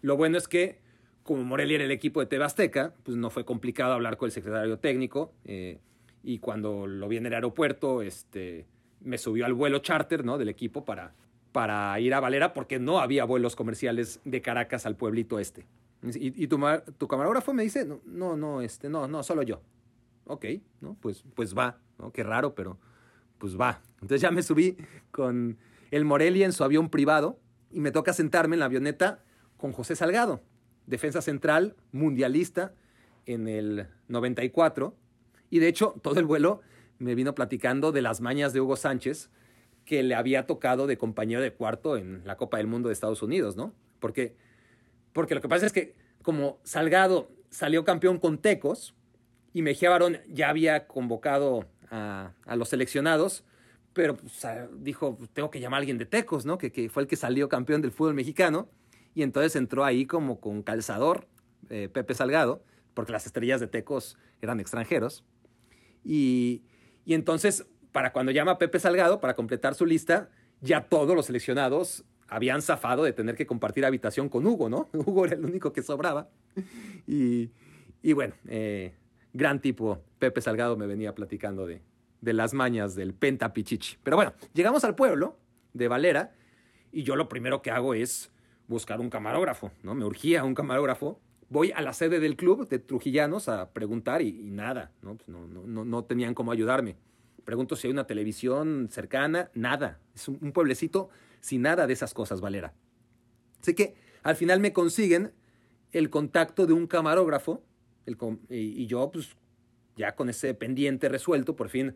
Lo bueno es que, como Morelia era el equipo de Tebasteca, pues no fue complicado hablar con el secretario técnico eh, y cuando lo vi en el aeropuerto, este, me subió al vuelo charter ¿no? del equipo para, para ir a Valera porque no había vuelos comerciales de Caracas al pueblito este. Y, tu, tu, camarógrafo me dice, no, no, no, este, no, no, solo yo. Ok, ¿no? Pues, pues va, ¿no? Qué raro, pero pues va. Entonces ya me subí con el Morelia en su avión privado y me toca sentarme en la avioneta con José Salgado, defensa central mundialista en el 94. Y de hecho, todo el vuelo me vino platicando de las mañas de Hugo Sánchez, que le había tocado de compañero de cuarto en la Copa del Mundo de Estados Unidos, ¿no? Porque, porque lo que pasa es que como Salgado salió campeón con Tecos y Mejía Barón ya había convocado a, los seleccionados, pero pues, dijo, tengo que llamar a alguien de Tecos, ¿no? Que, fue el que salió campeón del fútbol mexicano. Y entonces entró ahí como con calzador eh, Pepe Salgado, porque las estrellas de Tecos eran extranjeros. Y, y entonces para cuando llama Pepe Salgado para completar su lista, ya todos los seleccionados habían zafado de tener que compartir habitación con Hugo, ¿no? Hugo era el único que sobraba. Y, bueno, eh, gran tipo, Pepe Salgado me venía platicando de, de las mañas del Penta Pichichi. Pero bueno, llegamos al pueblo de Valera y yo lo primero que hago es buscar un camarógrafo, ¿no? Me urgía un camarógrafo. Voy a la sede del club de Trujillanos a preguntar y, nada, ¿no? Pues no, no, no tenían cómo ayudarme. Pregunto si hay una televisión cercana, nada. Es un, pueblecito sin nada de esas cosas, Valera. Así que al final me consiguen el contacto de un camarógrafo y, yo, pues ya con ese pendiente resuelto, por fin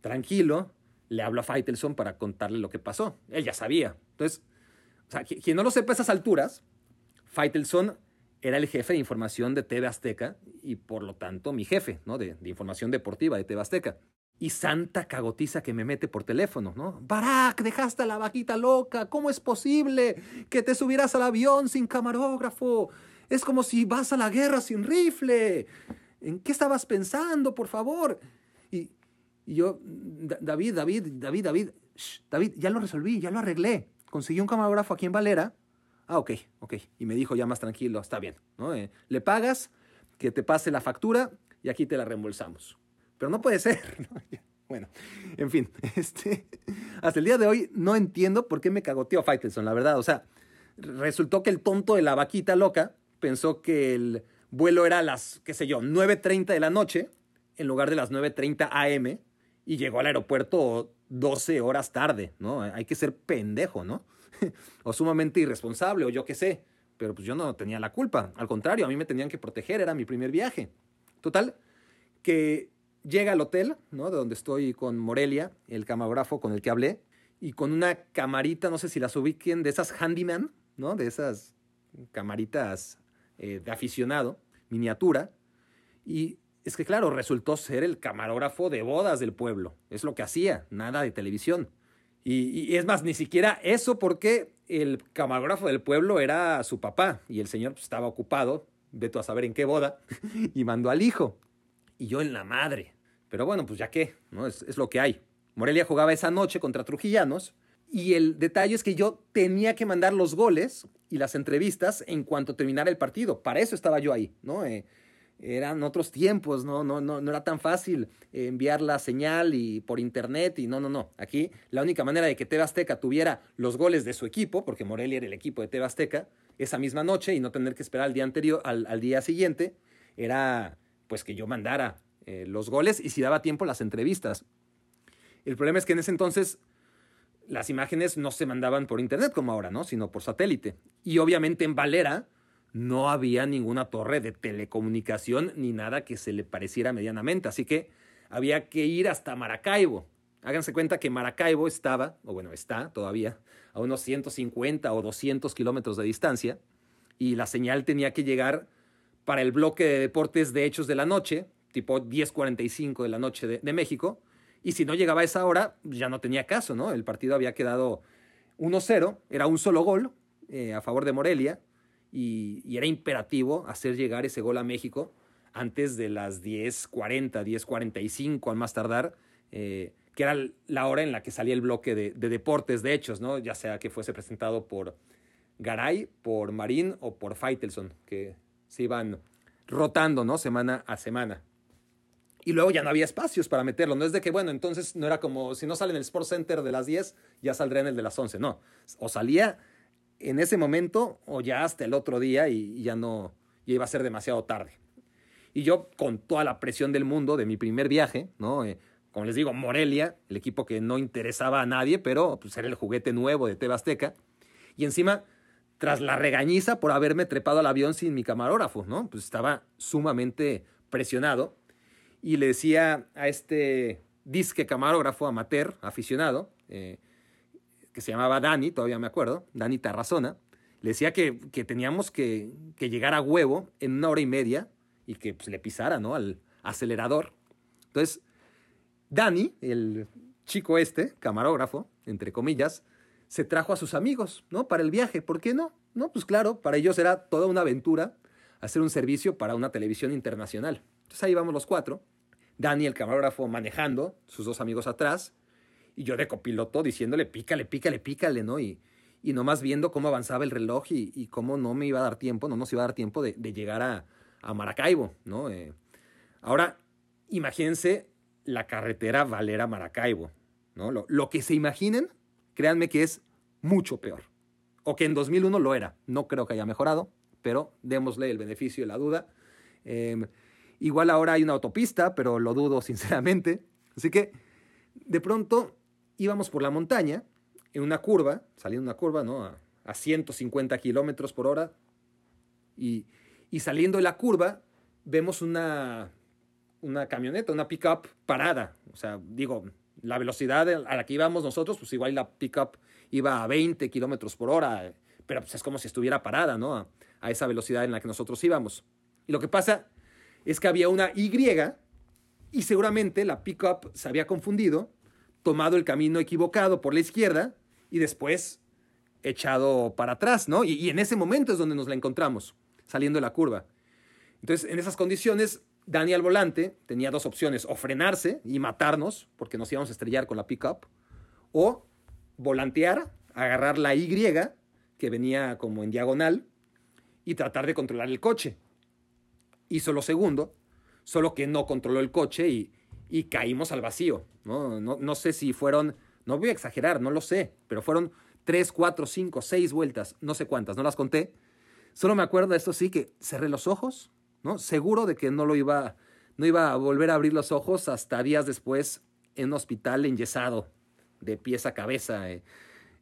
tranquilo, le hablo a Faitelson para contarle lo que pasó. Él ya sabía. Entonces, o sea, quien no lo sepa a esas alturas, Faitelson era el jefe de información de TV Azteca y por lo tanto mi jefe, ¿no? De, de información deportiva de TV Azteca. Y santa cagotiza que me mete por teléfono, ¿no? Barack, dejaste a la vaquita loca. ¿Cómo es posible que te subieras al avión sin camarógrafo? Es como si vas a la guerra sin rifle. ¿En qué estabas pensando, por favor? Y, yo, David, David, David, David, David, ya lo resolví, ya lo arreglé. Conseguí un camarógrafo aquí en Valera. Ah, ok, ok. Y me dijo ya más tranquilo, está bien. ¿no? Eh, le pagas, que te pase la factura y aquí te la reembolsamos. Pero no puede ser. Bueno, en fin, este, hasta el día de hoy no entiendo por qué me cagoteó Faitelson, la verdad. O sea, resultó que el tonto de la vaquita loca pensó que el vuelo era a las, qué sé yo, 9.30 de la noche en lugar de las 9.30 am y llegó al aeropuerto 12 horas tarde, ¿no? Hay que ser pendejo, ¿no? o sumamente irresponsable o yo qué sé. Pero pues yo no tenía la culpa. Al contrario, a mí me tenían que proteger, era mi primer viaje. Total, que llega al hotel, ¿no? De donde estoy con Morelia, el camarógrafo con el que hablé, y con una camarita, no sé si las ubiquen, de esas handyman, ¿no? De esas camaritas eh, de aficionado, miniatura. Y es que, claro, resultó ser el camarógrafo de bodas del pueblo. Es lo que hacía, nada de televisión. Y, es más, ni siquiera eso porque el camarógrafo del pueblo era su papá y el señor pues, estaba ocupado, veto a saber en qué boda, y mandó al hijo. Y yo en la madre. Pero bueno, pues ya qué, ¿no? Es, es lo que hay. Morelia jugaba esa noche contra Trujillanos y el detalle es que yo tenía que mandar los goles y las entrevistas en cuanto terminara el partido. Para eso estaba yo ahí, ¿no? Eh, eran otros tiempos, ¿no? No, no, no era tan fácil enviar la señal y por internet y no, no, no. Aquí la única manera de que TV Azteca tuviera los goles de su equipo, porque Morelia era el equipo de TV Azteca, esa misma noche y no tener que esperar al día anterior, al, al día siguiente, era pues que yo mandara eh, los goles y si daba tiempo las entrevistas. El problema es que en ese entonces las imágenes no se mandaban por internet como ahora, ¿no? Sino por satélite. Y obviamente en Valera no había ninguna torre de telecomunicación ni nada que se le pareciera medianamente. Así que había que ir hasta Maracaibo. Háganse cuenta que Maracaibo estaba, o bueno, está todavía, a unos 150 o 200 kilómetros de distancia. Y la señal tenía que llegar para el bloque de deportes de hechos de la noche, tipo 10.45 de la noche de, de México. Y si no llegaba a esa hora, ya no tenía caso, ¿no? El partido había quedado 1-0, era un solo gol eh, a favor de Morelia y, era imperativo hacer llegar ese gol a México antes de las 10.40, 10.45 al más tardar, eh, que era la hora en la que salía el bloque de, de, deportes de hechos, ¿no? Ya sea que fuese presentado por Garay, por Marín o por Faitelson, que se iban rotando, ¿no? Semana a semana y luego ya no había espacios para meterlo. No es de que, bueno, entonces no era como si no sale en el Sports Center de las 10, ya saldrá en el de las 11. No, o salía en ese momento o ya hasta el otro día y, ya no, iba a ser demasiado tarde. Y yo, con toda la presión del mundo de mi primer viaje, ¿no? Eh, como les digo, Morelia, el equipo que no interesaba a nadie, pero pues era el juguete nuevo de Tebasteca. Y encima, tras la regañiza por haberme trepado al avión sin mi camarógrafo, ¿no? Pues estaba sumamente presionado y le decía a este disque camarógrafo amateur, aficionado, eh, que se llamaba Dani, todavía me acuerdo, Dani Tarrazona, le decía que, que teníamos que, que, llegar a huevo en una hora y media y que pues, le pisara ¿no? al acelerador. Entonces, Dani, el chico este, camarógrafo, entre comillas, se trajo a sus amigos, ¿no? Para el viaje. ¿Por qué no? No, pues claro, para ellos era toda una aventura hacer un servicio para una televisión internacional. Entonces ahí vamos los cuatro. Dani, el camarógrafo, manejando, sus dos amigos atrás, y yo de copiloto diciéndole, pícale, pícale, pícale, ¿no? Y, y nomás viendo cómo avanzaba el reloj y, cómo no me iba a dar tiempo, no nos iba a dar tiempo de, de llegar a, a, Maracaibo, ¿no? Eh, ahora, imagínense la carretera Valera-Maracaibo, ¿no? Lo, lo que se imaginen, créanme que es mucho peor. O que en 2001 lo era. No creo que haya mejorado, pero démosle el beneficio de la duda. Eh, Igual ahora hay una autopista, pero lo dudo sinceramente. Así que de pronto íbamos por la montaña en una curva, saliendo una curva, ¿no? A, a 150 kilómetros por hora. Y, y, saliendo de la curva vemos una, una camioneta, una pickup parada. O sea, digo, La velocidad a la que íbamos nosotros, pues igual la pickup iba a 20 kilómetros por hora, pero pues es como si estuviera parada, ¿no? A, a esa velocidad en la que nosotros íbamos. Y lo que pasa es que había una Y y seguramente la pickup se había confundido, tomado el camino equivocado por la izquierda y después echado para atrás, ¿no? Y, en ese momento es donde nos la encontramos, saliendo de la curva. Entonces, en esas condiciones, Dani al volante tenía dos opciones, o frenarse y matarnos, porque nos íbamos a estrellar con la pickup, o volantear, agarrar la Y, que venía como en diagonal, y tratar de controlar el coche. Hizo lo segundo, solo que no controló el coche y, y caímos al vacío. ¿no? No, no sé si fueron, no voy a exagerar, no lo sé, pero fueron tres, cuatro, cinco, seis vueltas, no sé cuántas, no las conté. Solo me acuerdo de esto sí, que cerré los ojos, ¿no? Seguro de que no lo iba, no iba a volver a abrir los ojos hasta días después en un hospital enyesado, de pies a cabeza. eh.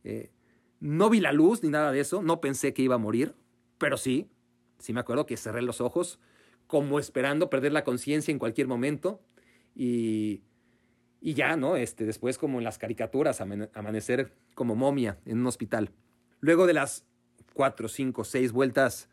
Eh, no vi la luz ni nada de eso, no pensé que iba a morir, pero sí, sí me acuerdo que cerré los ojos como esperando perder la conciencia en cualquier momento y, y ya, ¿no? Este, después como en las caricaturas, amane- amanecer como momia en un hospital. Luego de las cuatro, cinco, seis vueltas,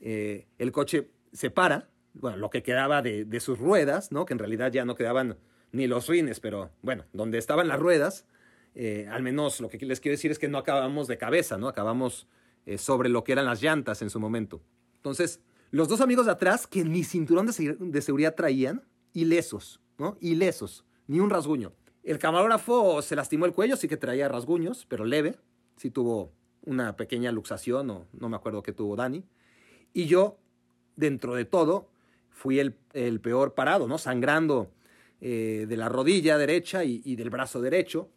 eh, el coche se para, bueno, lo que quedaba de, de sus ruedas, ¿no? Que en realidad ya no quedaban ni los rines, pero bueno, donde estaban las ruedas, eh, al menos lo que les quiero decir es que no acabamos de cabeza, ¿no? Acabamos eh, sobre lo que eran las llantas en su momento. Entonces, los dos amigos de atrás, que ni cinturón de, se- de seguridad traían, ilesos, ¿no? Ilesos, ni un rasguño. El camarógrafo se lastimó el cuello, sí que traía rasguños, pero leve. Sí tuvo una pequeña luxación, no me acuerdo qué tuvo Dani. Y yo, dentro de todo, fui el, peor parado, ¿no? Sangrando eh, de la rodilla derecha y, y del brazo derecho,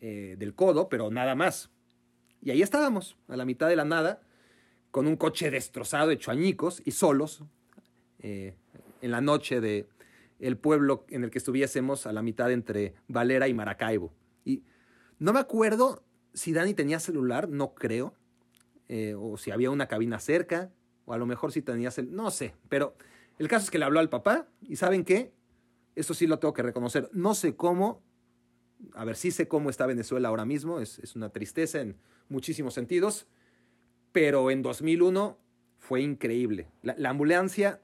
eh, del codo, pero nada más. Y ahí estábamos, a la mitad de la nada, con un coche destrozado, hecho añicos y solos, eh, en la noche de el pueblo en el que estuviésemos a la mitad entre Valera y Maracaibo. Y no me acuerdo si Dani tenía celular, no creo, eh, o si había una cabina cerca, o a lo mejor si tenía celular, no sé, pero el caso es que le habló al papá y ¿saben qué? Eso sí lo tengo que reconocer. No sé cómo, a ver, sí sé cómo está Venezuela ahora mismo, es, es una tristeza en muchísimos sentidos, pero en 2001 fue increíble. La, la ambulancia,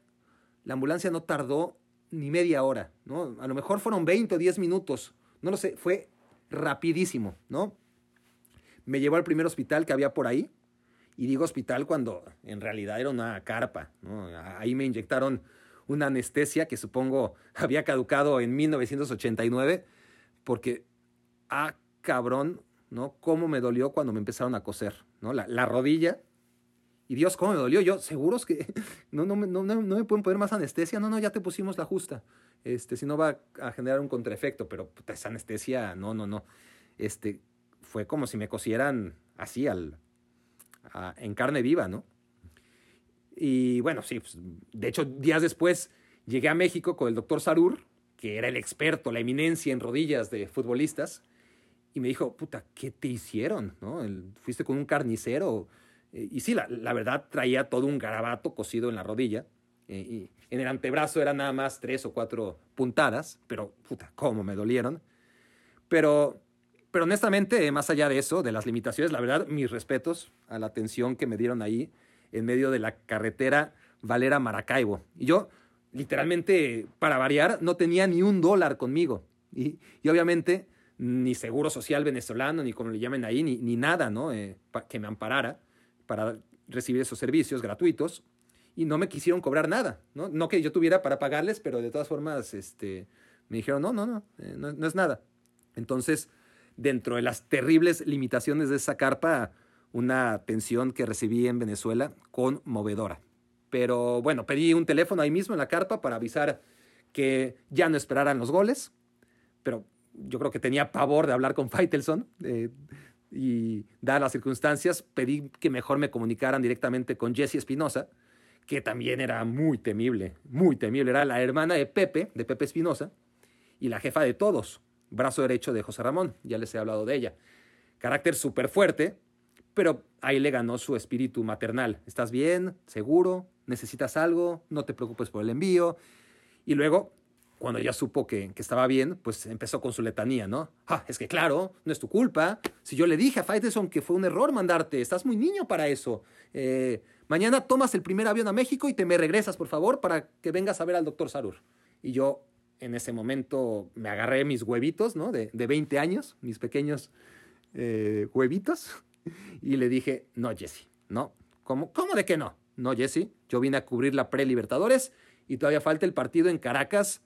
la ambulancia no tardó ni media hora, ¿no? A lo mejor fueron 20 o 10 minutos, no lo sé, fue rapidísimo, ¿no? Me llevó al primer hospital que había por ahí, y digo hospital cuando en realidad era una carpa. Ahí me inyectaron una anestesia que supongo había caducado en 1989, porque, ah, cabrón, ¿no? Cómo me dolió cuando me empezaron a coser, ¿no? La, la rodilla. Y Dios, cómo me dolió. Yo, seguros que no, no, no, no, me pueden poner más anestesia. No, no, ya te pusimos la justa. Este, si no va a generar un contraefecto, pero puta, esa anestesia, no, no, no. Este, fue como si me cosieran así al, en carne viva, ¿no? Y bueno, sí, pues, de hecho, días después llegué a México con el doctor Sarur, que era el experto, la eminencia en rodillas de futbolistas, y me dijo, puta, ¿qué te hicieron? ¿No? El- fuiste con un carnicero. Eh, y sí, la, la verdad traía todo un garabato cosido en la rodilla. eh, y en el antebrazo eran nada más tres o cuatro puntadas, pero puta, cómo me dolieron. Pero, pero honestamente, más allá de eso, de las limitaciones, la verdad, mis respetos a la atención que me dieron ahí en medio de la carretera Valera Maracaibo. Y yo, literalmente, para variar, no tenía ni un dólar conmigo. Y, y obviamente, ni seguro social venezolano, ni como le llamen ahí, ni, ni nada, ¿no? Eh, que me amparara para recibir esos servicios gratuitos. Y no me quisieron cobrar nada, ¿no? No que yo tuviera para pagarles, pero de todas formas, este, me dijeron, no, no, no, eh, no, no es nada. Entonces, dentro de las terribles limitaciones de esa carpa, una atención que recibí en Venezuela conmovedora. Pero bueno, pedí un teléfono ahí mismo en la carpa para avisar que ya no esperaran los goles, pero yo creo que tenía pavor de hablar con Faitelson eh, y dadas las circunstancias, pedí que mejor me comunicaran directamente con Jesse Espinosa, que también era muy temible, muy temible. Era la hermana de Pepe, de Pepe Espinosa, y la jefa de todos, brazo derecho de José Ramón, ya les he hablado de ella. Carácter súper fuerte, pero ahí le ganó su espíritu maternal. ¿Estás bien? ¿Seguro? ¿Necesitas algo? No te preocupes por el envío. Y luego, cuando ya supo que, que, estaba bien, pues empezó con su letanía, ¿no? Ah, es que claro, no es tu culpa. Si yo le dije a Faitelson que fue un error mandarte, estás muy niño para eso. Eh, mañana tomas el primer avión a México y te me regresas, por favor, para que vengas a ver al doctor Sarur. Y yo en ese momento me agarré mis huevitos, ¿no? De, de 20 años, mis pequeños eh, huevitos, y le dije, no, Jesse, no. ¿Cómo, ¿Cómo de que no? No, Jesse, yo vine a cubrir la pre-Libertadores y todavía falta el partido en Caracas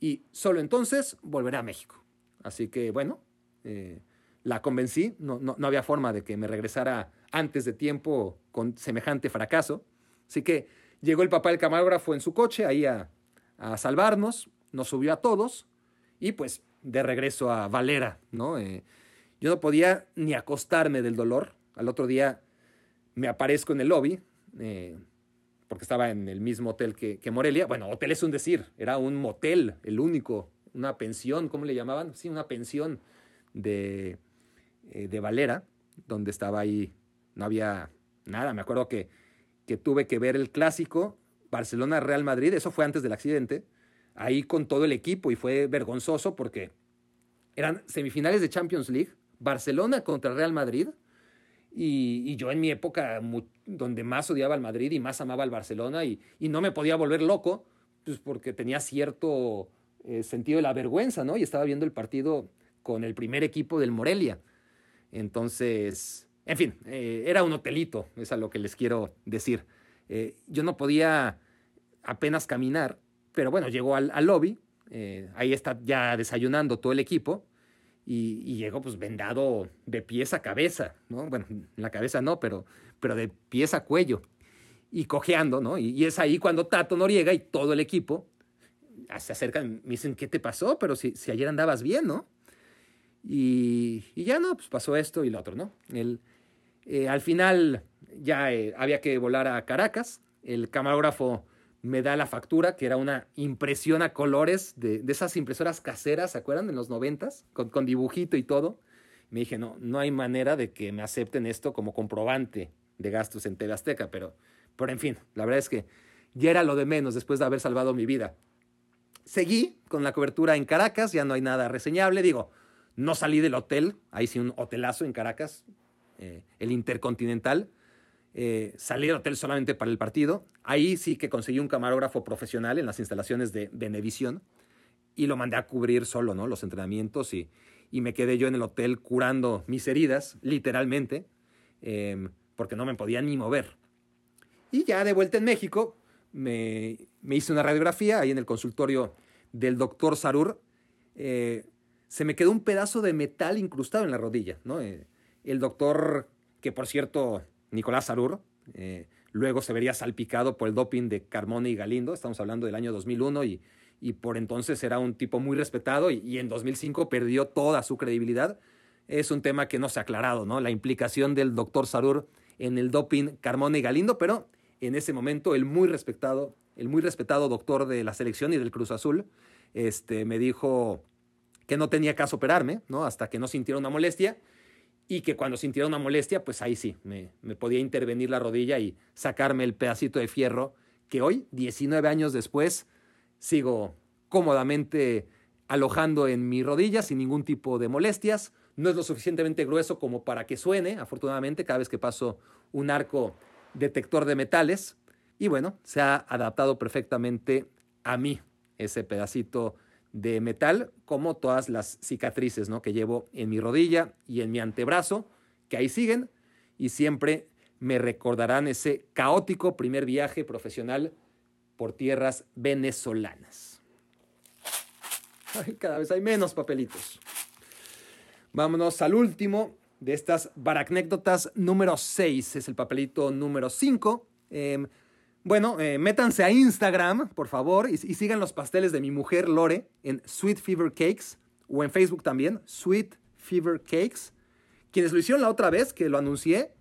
y solo entonces volveré a México. Así que bueno, eh, la convencí, no, no, no, había forma de que me regresara antes de tiempo con semejante fracaso. Así que llegó el papá del camarógrafo en su coche ahí a, a salvarnos, nos subió a todos y pues de regreso a Valera, ¿no? Eh, yo no podía ni acostarme del dolor. Al otro día me aparezco en el lobby, eh, porque estaba en el mismo hotel que, que, Morelia. Bueno, hotel es un decir, era un motel, el único, una pensión, ¿cómo le llamaban? Sí, una pensión de, eh, de Valera, donde estaba ahí, no había nada. Me acuerdo que, que tuve que ver el clásico Barcelona-Real Madrid, eso fue antes del accidente, ahí con todo el equipo y fue vergonzoso porque eran semifinales de Champions League, Barcelona contra Real Madrid. Y, yo en mi época, donde más odiaba al Madrid y más amaba al Barcelona, y, no me podía volver loco, pues porque tenía cierto eh, sentido de la vergüenza, ¿no? Y estaba viendo el partido con el primer equipo del Morelia. Entonces, en fin, eh, era un hotelito, es a lo que les quiero decir. Eh, yo no podía apenas caminar, pero bueno, llegó al lobby, ahí está ya desayunando todo el equipo, y, y, llegó pues vendado de pies a cabeza, ¿no? Bueno, en la cabeza no, pero, pero de pies a cuello y cojeando, ¿no? Y, es ahí cuando Tato Noriega y todo el equipo se acercan, me dicen, ¿qué te pasó? Pero si, si ayer andabas bien, ¿no? Y, y, ya no, pues pasó esto y lo otro, ¿no? El, eh, al final ya eh, había que volar a Caracas, el camarógrafo me da la factura, que era una impresión a colores de, de esas impresoras caseras, ¿se acuerdan? En los noventas, con, con, dibujito y todo. Me dije, no, no hay manera de que me acepten esto como comprobante de gastos en TV Azteca, pero, pero en fin, la verdad es que ya era lo de menos después de haber salvado mi vida. Seguí con la cobertura en Caracas, ya no hay nada reseñable, digo, no salí del hotel, ahí sí un hotelazo en Caracas, eh, el Intercontinental, eh, salí del hotel solamente para el partido. Ahí sí que conseguí un camarógrafo profesional en las instalaciones de Venevisión y lo mandé a cubrir solo, ¿no? Los entrenamientos y, y me quedé yo en el hotel curando mis heridas, literalmente, eh, porque no me podía ni mover. Y ya de vuelta en México, me, me hice una radiografía ahí en el consultorio del doctor Sarur. Eh, se me quedó un pedazo de metal incrustado en la rodilla, ¿no? Eh, el doctor, que por cierto Nicolás Sarur, eh, luego se vería salpicado por el doping de Carmona y Galindo, estamos hablando del año 2001, y, y por entonces era un tipo muy respetado y, y, en 2005 perdió toda su credibilidad. Es un tema que no se ha aclarado, ¿no? La implicación del doctor Sarur en el doping Carmona y Galindo, pero en ese momento el muy respetado, el muy respetado doctor de la selección y del Cruz Azul, este, me dijo que no tenía caso operarme, ¿no? Hasta que no sintiera una molestia y que cuando sintiera una molestia, pues ahí sí, me, podía intervenir la rodilla y sacarme el pedacito de fierro que hoy, 19 años después, sigo cómodamente alojando en mi rodilla sin ningún tipo de molestias. No es lo suficientemente grueso como para que suene, afortunadamente, cada vez que paso un arco detector de metales. Y bueno, se ha adaptado perfectamente a mí ese pedacito de metal, como todas las cicatrices que llevo en mi rodilla y en mi antebrazo, que ahí siguen y siempre me recordarán ese caótico primer viaje profesional por tierras venezolanas. Ay, cada vez hay menos papelitos. Vámonos al último de estas baracnécdotas número 6. Es el papelito número 5. Eh, bueno, eh, métanse a Instagram, por favor, y, sigan los pasteles de mi mujer Lore en Sweet Fever Cakes o en Facebook también, Sweet Fever Cakes. Quienes lo hicieron la otra vez que lo anuncié,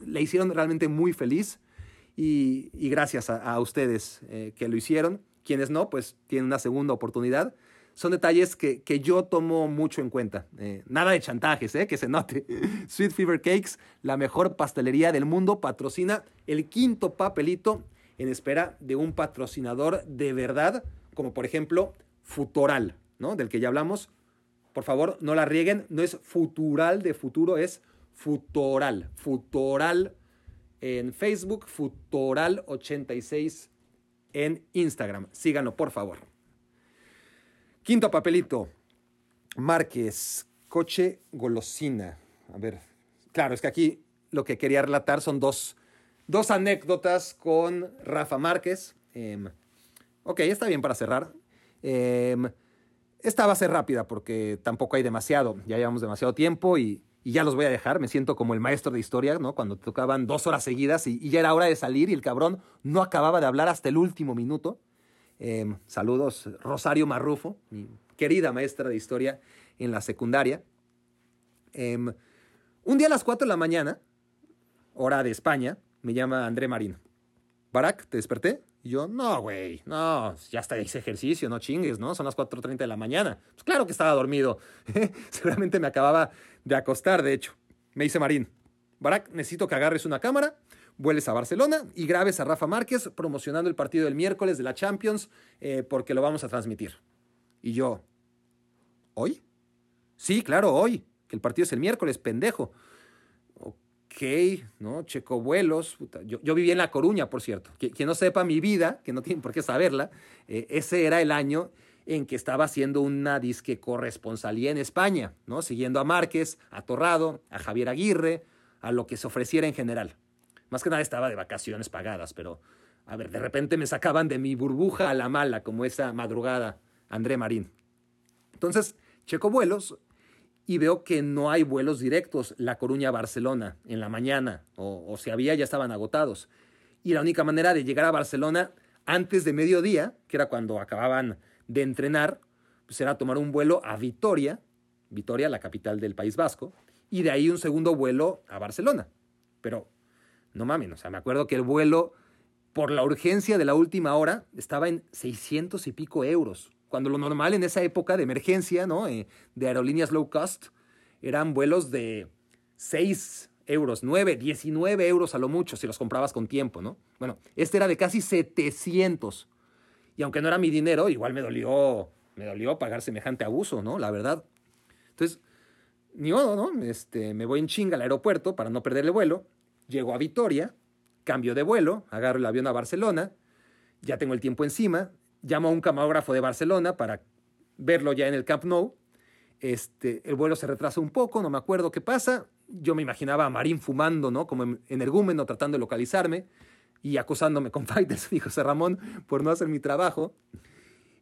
le hicieron realmente muy feliz y, gracias a, ustedes eh, que lo hicieron. Quienes no, pues tienen una segunda oportunidad. Son detalles que, que yo tomo mucho en cuenta. Eh, nada de chantajes, que se note. Sweet Fever Cakes, la mejor pastelería del mundo, patrocina el quinto papelito en espera de un patrocinador de verdad, como por ejemplo Futoral, ¿no? Del que ya hablamos. Por favor, no la rieguen. No es futural de futuro, es futoral. Futoral en Facebook, futoral86 en Instagram. Síganlo, por favor. Quinto papelito. Márquez, coche golosina. A ver, claro, es que aquí lo que quería relatar son dos, dos anécdotas con Rafa Márquez. Em, ok, está bien para cerrar. Em, esta va a ser rápida porque tampoco hay demasiado. Ya llevamos demasiado tiempo y, ya los voy a dejar. Me siento como el maestro de historia, ¿no? Cuando tocaban dos horas seguidas y, ya era hora de salir y el cabrón no acababa de hablar hasta el último minuto. Em, saludos, Rosario Marrufo, mi querida maestra de historia en la secundaria. un día a las 4 de la mañana hora de España, me llama André Marín. Barack, ¿te desperté? Y yo, no, güey, no, ya está ese ejercicio, no chingues, ¿no? Son las 4.30 de la mañana. Pues claro que estaba dormido. Seguramente me acababa de acostar, de hecho. Me dice Marín, Barack, necesito que agarres una cámara, vueles a Barcelona y grabes a Rafa Márquez promocionando el partido del miércoles de la Champions eh, porque lo vamos a transmitir. Y yo, ¿hoy? Sí, claro, hoy, que el partido es el miércoles, pendejo ok, ¿no? Checo vuelos. Yo, yo, viví en La Coruña, por cierto. Quien, no sepa mi vida, que no tiene por qué saberla, eh, ese era el año en que estaba haciendo una disque corresponsalía en España, ¿no? Siguiendo a Márquez, a Torrado, a Javier Aguirre, a lo que se ofreciera en general. Más que nada estaba de vacaciones pagadas, pero, a ver, de repente me sacaban de mi burbuja a la mala, como esa madrugada, André Marín. Entonces, checo vuelos, y veo que no hay vuelos directos La Coruña-Barcelona en la mañana, o, si había ya estaban agotados. Y la única manera de llegar a Barcelona antes de mediodía, que era cuando acababan de entrenar, pues era tomar un vuelo a Vitoria, Vitoria, la capital del País Vasco, y de ahí un segundo vuelo a Barcelona. Pero no mames, o sea, me acuerdo que el vuelo, por la urgencia de la última hora, estaba en 600 y pico euros cuando lo normal en esa época de emergencia, ¿no? Eh, de aerolíneas low cost, eran vuelos de 6 euros, 9, 19 euros a lo mucho si los comprabas con tiempo, ¿no? Bueno, este era de casi 700. Y aunque no era mi dinero, igual me dolió, me dolió pagar semejante abuso, ¿no? La verdad. Entonces, ni modo, ¿no? Este, me voy en chinga al aeropuerto para no perder el vuelo. Llego a Vitoria, cambio de vuelo, agarro el avión a Barcelona, ya tengo el tiempo encima, llamo a un camarógrafo de Barcelona para verlo ya en el Camp Nou. Este, el vuelo se retrasa un poco, no me acuerdo qué pasa. Yo me imaginaba a Marín fumando, ¿no? Como energúmeno, tratando de localizarme y acusándome con fighters, dijo José Ramón, por no hacer mi trabajo.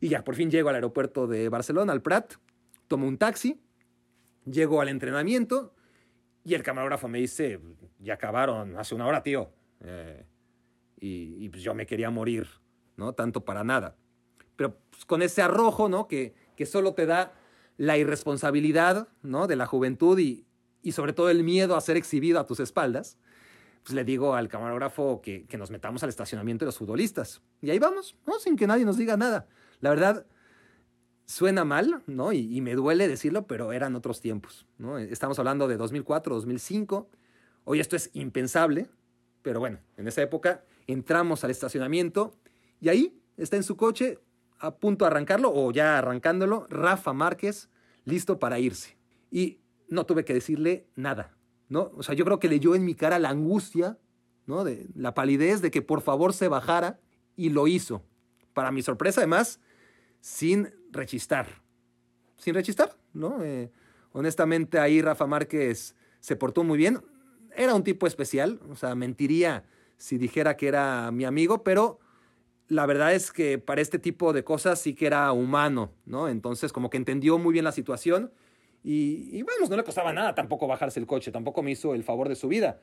Y ya, por fin llego al aeropuerto de Barcelona, al Prat, tomo un taxi, llego al entrenamiento y el camarógrafo me dice, ya acabaron hace una hora, tío. Eh, y, y pues yo me quería morir, ¿no? Tanto para nada pero pues, con ese arrojo, ¿no? Que, que solo te da la irresponsabilidad, ¿no? De la juventud y, y sobre todo el miedo a ser exhibido a tus espaldas, pues le digo al camarógrafo que, que, nos metamos al estacionamiento de los futbolistas. Y ahí vamos, ¿no? Sin que nadie nos diga nada. La verdad, suena mal, ¿no? Y, y, me duele decirlo, pero eran otros tiempos, ¿no? Estamos hablando de 2004, 2005. Hoy esto es impensable, pero bueno, en esa época entramos al estacionamiento y ahí está en su coche a punto de arrancarlo o ya arrancándolo, Rafa Márquez listo para irse. Y no tuve que decirle nada, ¿no? O sea, yo creo que leyó en mi cara la angustia, ¿no? De la palidez de que por favor se bajara y lo hizo. Para mi sorpresa, además, sin rechistar. Sin rechistar, ¿no? Eh, honestamente, ahí Rafa Márquez se portó muy bien. Era un tipo especial, o sea, mentiría si dijera que era mi amigo, pero la verdad es que para este tipo de cosas sí que era humano, ¿no? Entonces como que entendió muy bien la situación y, y vamos, no le costaba nada tampoco bajarse el coche, tampoco me hizo el favor de su vida,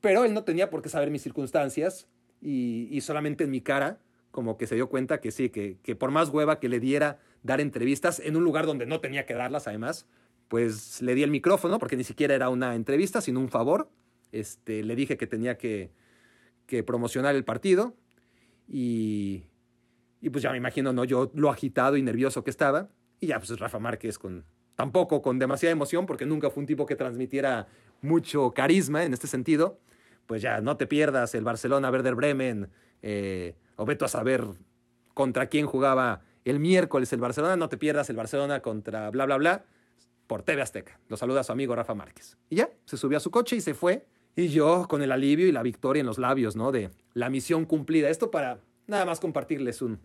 pero él no tenía por qué saber mis circunstancias y, y solamente en mi cara como que se dio cuenta que sí, que, que por más hueva que le diera dar entrevistas en un lugar donde no tenía que darlas además, pues le di el micrófono porque ni siquiera era una entrevista, sino un favor. Este, le dije que tenía que, que promocionar el partido y, y pues ya me imagino, ¿no? Yo lo agitado y nervioso que estaba. Y ya, pues Rafa Márquez con, tampoco con demasiada emoción, porque nunca fue un tipo que transmitiera mucho carisma en este sentido. Pues ya, no te pierdas el Barcelona Werder Bremen, eh, o veto a saber contra quién jugaba el miércoles el Barcelona, no te pierdas el Barcelona contra bla, bla, bla, por TV Azteca. Lo saluda su amigo Rafa Márquez. Y ya, se subió a su coche y se fue. Y yo con el alivio y la victoria en los labios, ¿no? De la misión cumplida. Esto para nada más compartirles un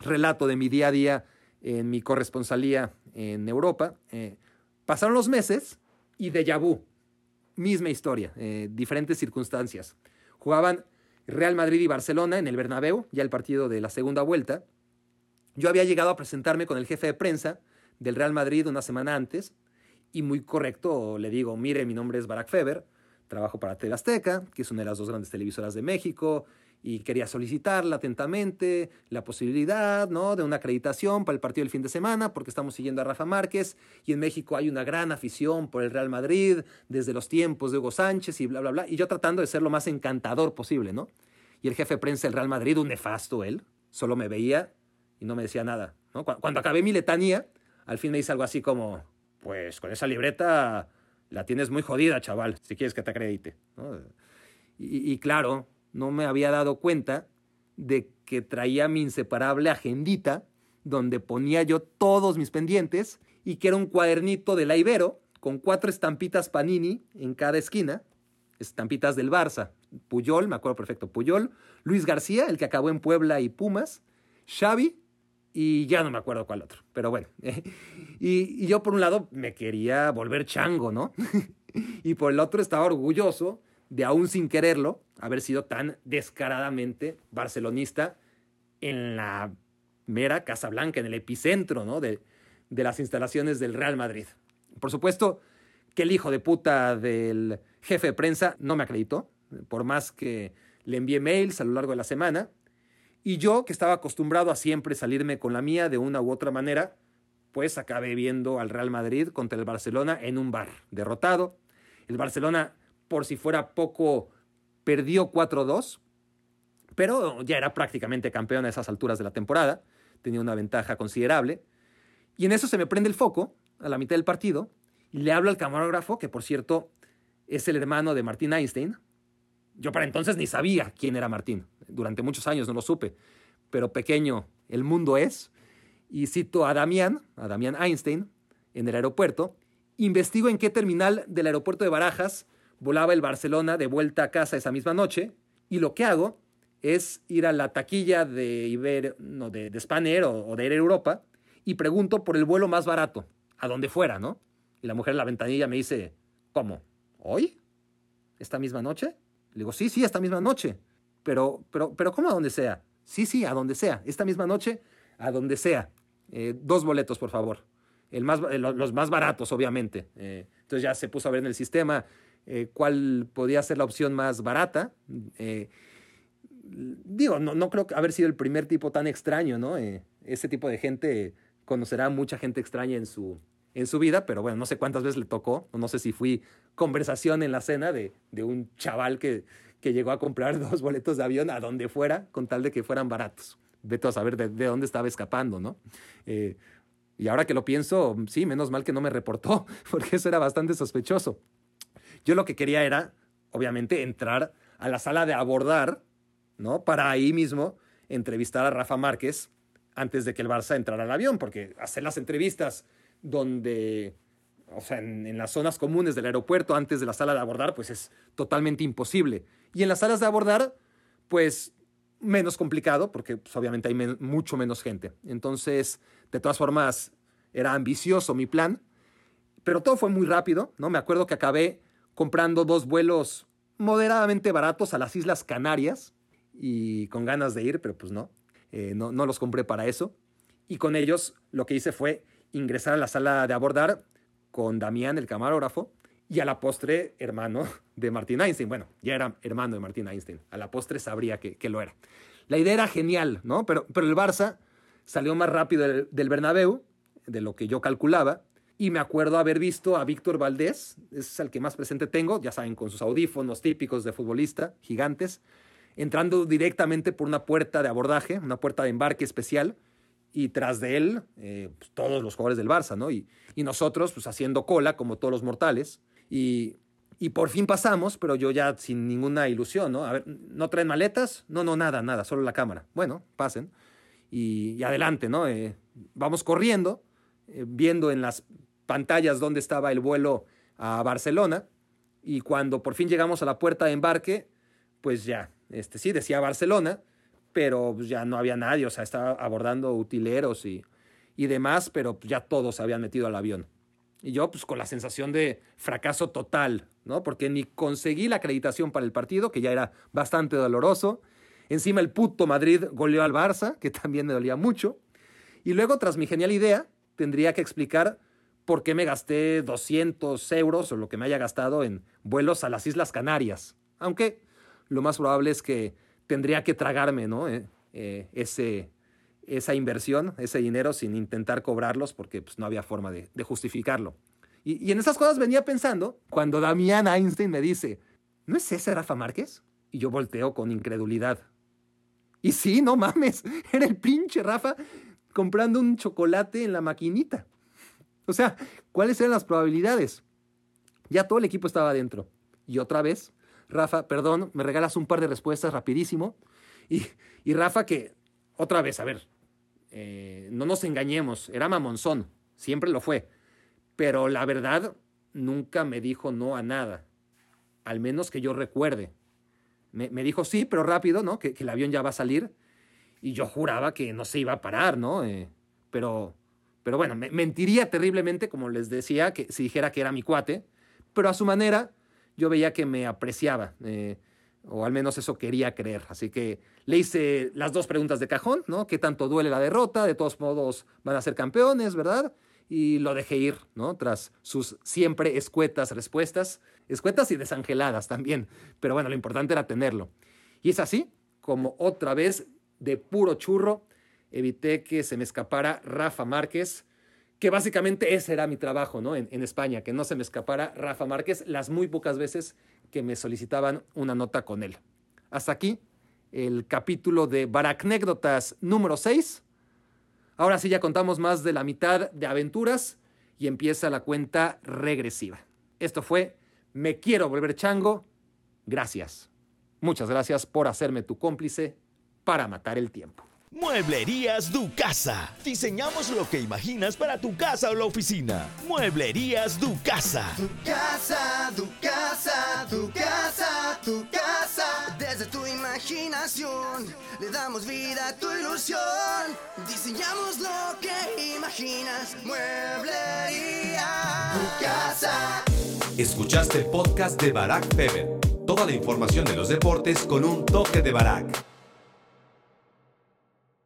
relato de mi día a día en mi corresponsalía en Europa. Eh, pasaron los meses y de vu, misma historia, eh, diferentes circunstancias. Jugaban Real Madrid y Barcelona en el Bernabéu, ya el partido de la segunda vuelta. Yo había llegado a presentarme con el jefe de prensa del Real Madrid una semana antes y muy correcto le digo, mire, mi nombre es Barack Feber, trabajo para TV que es una de las dos grandes televisoras de México, y quería solicitarla atentamente la posibilidad ¿no? de una acreditación para el partido del fin de semana, porque estamos siguiendo a Rafa Márquez y en México hay una gran afición por el Real Madrid desde los tiempos de Hugo Sánchez y bla, bla, bla. Y yo tratando de ser lo más encantador posible, ¿no? Y el jefe prensa del Real Madrid, un nefasto él, solo me veía y no me decía nada. ¿no? Cuando acabé mi letanía, al fin me dice algo así como, pues con esa libreta la tienes muy jodida, chaval, si quieres que te acredite. y claro, no me había dado cuenta de que traía mi inseparable agendita donde ponía yo todos mis pendientes y que era un cuadernito de la Ibero con cuatro estampitas Panini en cada esquina, estampitas del Barça, Puyol, me acuerdo perfecto, Puyol, Luis García, el que acabó en Puebla y Pumas, Xavi y ya no me acuerdo cuál otro, pero bueno. y, yo por un lado me quería volver chango, ¿no? y por el otro estaba orgulloso de aún sin quererlo haber sido tan descaradamente barcelonista en la mera Casa Blanca, en el epicentro ¿no? de, de las instalaciones del Real Madrid. Por supuesto que el hijo de puta del jefe de prensa no me acreditó, por más que le envié mails a lo largo de la semana. Y yo, que estaba acostumbrado a siempre salirme con la mía de una u otra manera, pues acabé viendo al Real Madrid contra el Barcelona en un bar, derrotado. El Barcelona por si fuera poco, perdió 4-2, pero ya era prácticamente campeón a esas alturas de la temporada, tenía una ventaja considerable. Y en eso se me prende el foco a la mitad del partido y le hablo al camarógrafo, que por cierto es el hermano de Martín Einstein. Yo para entonces ni sabía quién era Martín, durante muchos años no lo supe, pero pequeño el mundo es. Y cito a Damián, a Damián Einstein, en el aeropuerto. Investigo en qué terminal del aeropuerto de Barajas volaba el Barcelona de vuelta a casa esa misma noche y lo que hago es ir a la taquilla de, Iber, no, de, de Spanair o, de Air Europa y pregunto por el vuelo más barato, a donde fuera, ¿no? Y la mujer en la ventanilla me dice, ¿cómo? ¿Hoy? ¿Esta misma noche? Le digo, sí, sí, esta misma noche. Pero, pero, pero ¿cómo a donde sea? Sí, sí, a donde sea. Esta misma noche, a donde sea. Eh, dos boletos, por favor. El más, los más baratos, obviamente. Eh, entonces ya se puso a ver en el sistema eh, cuál podía ser la opción más barata. Digo, no, no, creo haber sido el primer tipo tan extraño, ¿no? Ese tipo de gente conocerá mucha gente extraña en su, en su vida, pero bueno, no sé cuántas veces le tocó, no sé si fui conversación en la cena de, de un chaval que, que, llegó a comprar dos boletos de avión a donde fuera, con tal de que fueran baratos. Vete a saber de, de dónde estaba escapando, ¿no? y ahora que lo pienso, sí, menos mal que no me reportó, porque eso era bastante sospechoso. Yo lo que quería era, obviamente, entrar a la sala de abordar, ¿no? Para ahí mismo entrevistar a Rafa Márquez antes de que el Barça entrara al avión, porque hacer las entrevistas donde, o sea, en, las zonas comunes del aeropuerto antes de la sala de abordar, pues es totalmente imposible. Y en las salas de abordar, pues menos complicado, porque pues, obviamente hay mucho menos gente. Entonces, de todas formas, era ambicioso mi plan, pero todo fue muy rápido, ¿no? Me acuerdo que acabé comprando dos vuelos moderadamente baratos a las Islas Canarias y con ganas de ir, pero pues no, eh, no, no los compré para eso. Y con ellos lo que hice fue ingresar a la sala de abordar con Damián, el camarógrafo, y a la postre hermano de Martín Einstein. Bueno, ya era hermano de Martín Einstein. A la postre sabría que, que lo era. La idea era genial, ¿no? Pero, pero el Barça salió más rápido del, del Bernabéu de lo que yo calculaba y me acuerdo haber visto a Víctor Valdés, es el que más presente tengo, ya saben, con sus audífonos típicos de futbolista, gigantes, entrando directamente por una puerta de abordaje, una puerta de embarque especial, y tras de él, eh, pues, todos los jugadores del Barça, ¿no? Y, y, nosotros, pues haciendo cola, como todos los mortales, y, y por fin pasamos, pero yo ya sin ninguna ilusión, ¿no? A ver, ¿no traen maletas? No, no, nada, nada, solo la cámara. Bueno, pasen. y, adelante, ¿no? Eh, vamos corriendo, eh, viendo en las pantallas dónde estaba el vuelo a Barcelona y cuando por fin llegamos a la puerta de embarque, pues ya, este sí, decía Barcelona, pero pues, ya no había nadie, o sea, estaba abordando utileros y, y demás, pero ya todos se habían metido al avión. Y yo, pues con la sensación de fracaso total, ¿no? Porque ni conseguí la acreditación para el partido, que ya era bastante doloroso. Encima el puto Madrid goleó al Barça, que también me dolía mucho. Y luego, tras mi genial idea, tendría que explicar por qué me gasté 200 euros o lo que me haya gastado en vuelos a las Islas Canarias. Aunque lo más probable es que tendría que tragarme, ¿no? Eh, eh, ese, esa inversión, ese dinero, sin intentar cobrarlos porque pues, no había forma de, justificarlo. Y, en esas cosas venía pensando cuando Damián Einstein me dice, ¿no es ese Rafa Márquez? Y yo volteo con incredulidad. Y sí, no mames, era el pinche Rafa comprando un chocolate en la maquinita. O sea, ¿cuáles eran las probabilidades? Ya todo el equipo estaba adentro. Y otra vez, Rafa, perdón, me regalas un par de respuestas rapidísimo. Y, y Rafa que, otra vez, a ver, eh, no nos engañemos, era mamonzón, siempre lo fue, pero la verdad nunca me dijo no a nada, al menos que yo recuerde. Me, dijo sí, pero rápido, ¿no? Que, el avión ya va a salir y yo juraba que no se iba a parar, ¿no? Eh, pero, pero bueno, me, mentiría terriblemente, como les decía, que si dijera que era mi cuate, pero a su manera yo veía que me apreciaba. Eh, o al menos eso quería creer. Así que le hice las dos preguntas de cajón, ¿no? ¿Qué tanto duele la derrota? De todos modos van a ser campeones, ¿verdad? Y lo dejé ir, ¿no? Tras sus siempre escuetas respuestas, escuetas y desangeladas también. Pero bueno, lo importante era tenerlo. Y es así como otra vez, de puro churro, evité que se me escapara Rafa Márquez, que básicamente ese era mi trabajo, ¿no? En, España, que no se me escapara Rafa Márquez las muy pocas veces que me solicitaban una nota con él. Hasta aquí el capítulo de Baracnécdotas número 6. Ahora sí ya contamos más de la mitad de aventuras y empieza la cuenta regresiva. Esto fue Me quiero volver chango. Gracias. Muchas gracias por hacerme tu cómplice para matar el tiempo. Mueblerías Du Casa. Diseñamos lo que imaginas para tu casa o la oficina. Mueblerías Du Casa. Tu casa, tu casa, tu casa, tu casa. Desde tu imaginación le damos vida a tu ilusión. Diseñamos lo que imaginas. Mueblería Tu casa. Escuchaste el podcast de Barack Feber. Toda la información de los deportes con un toque de Barack.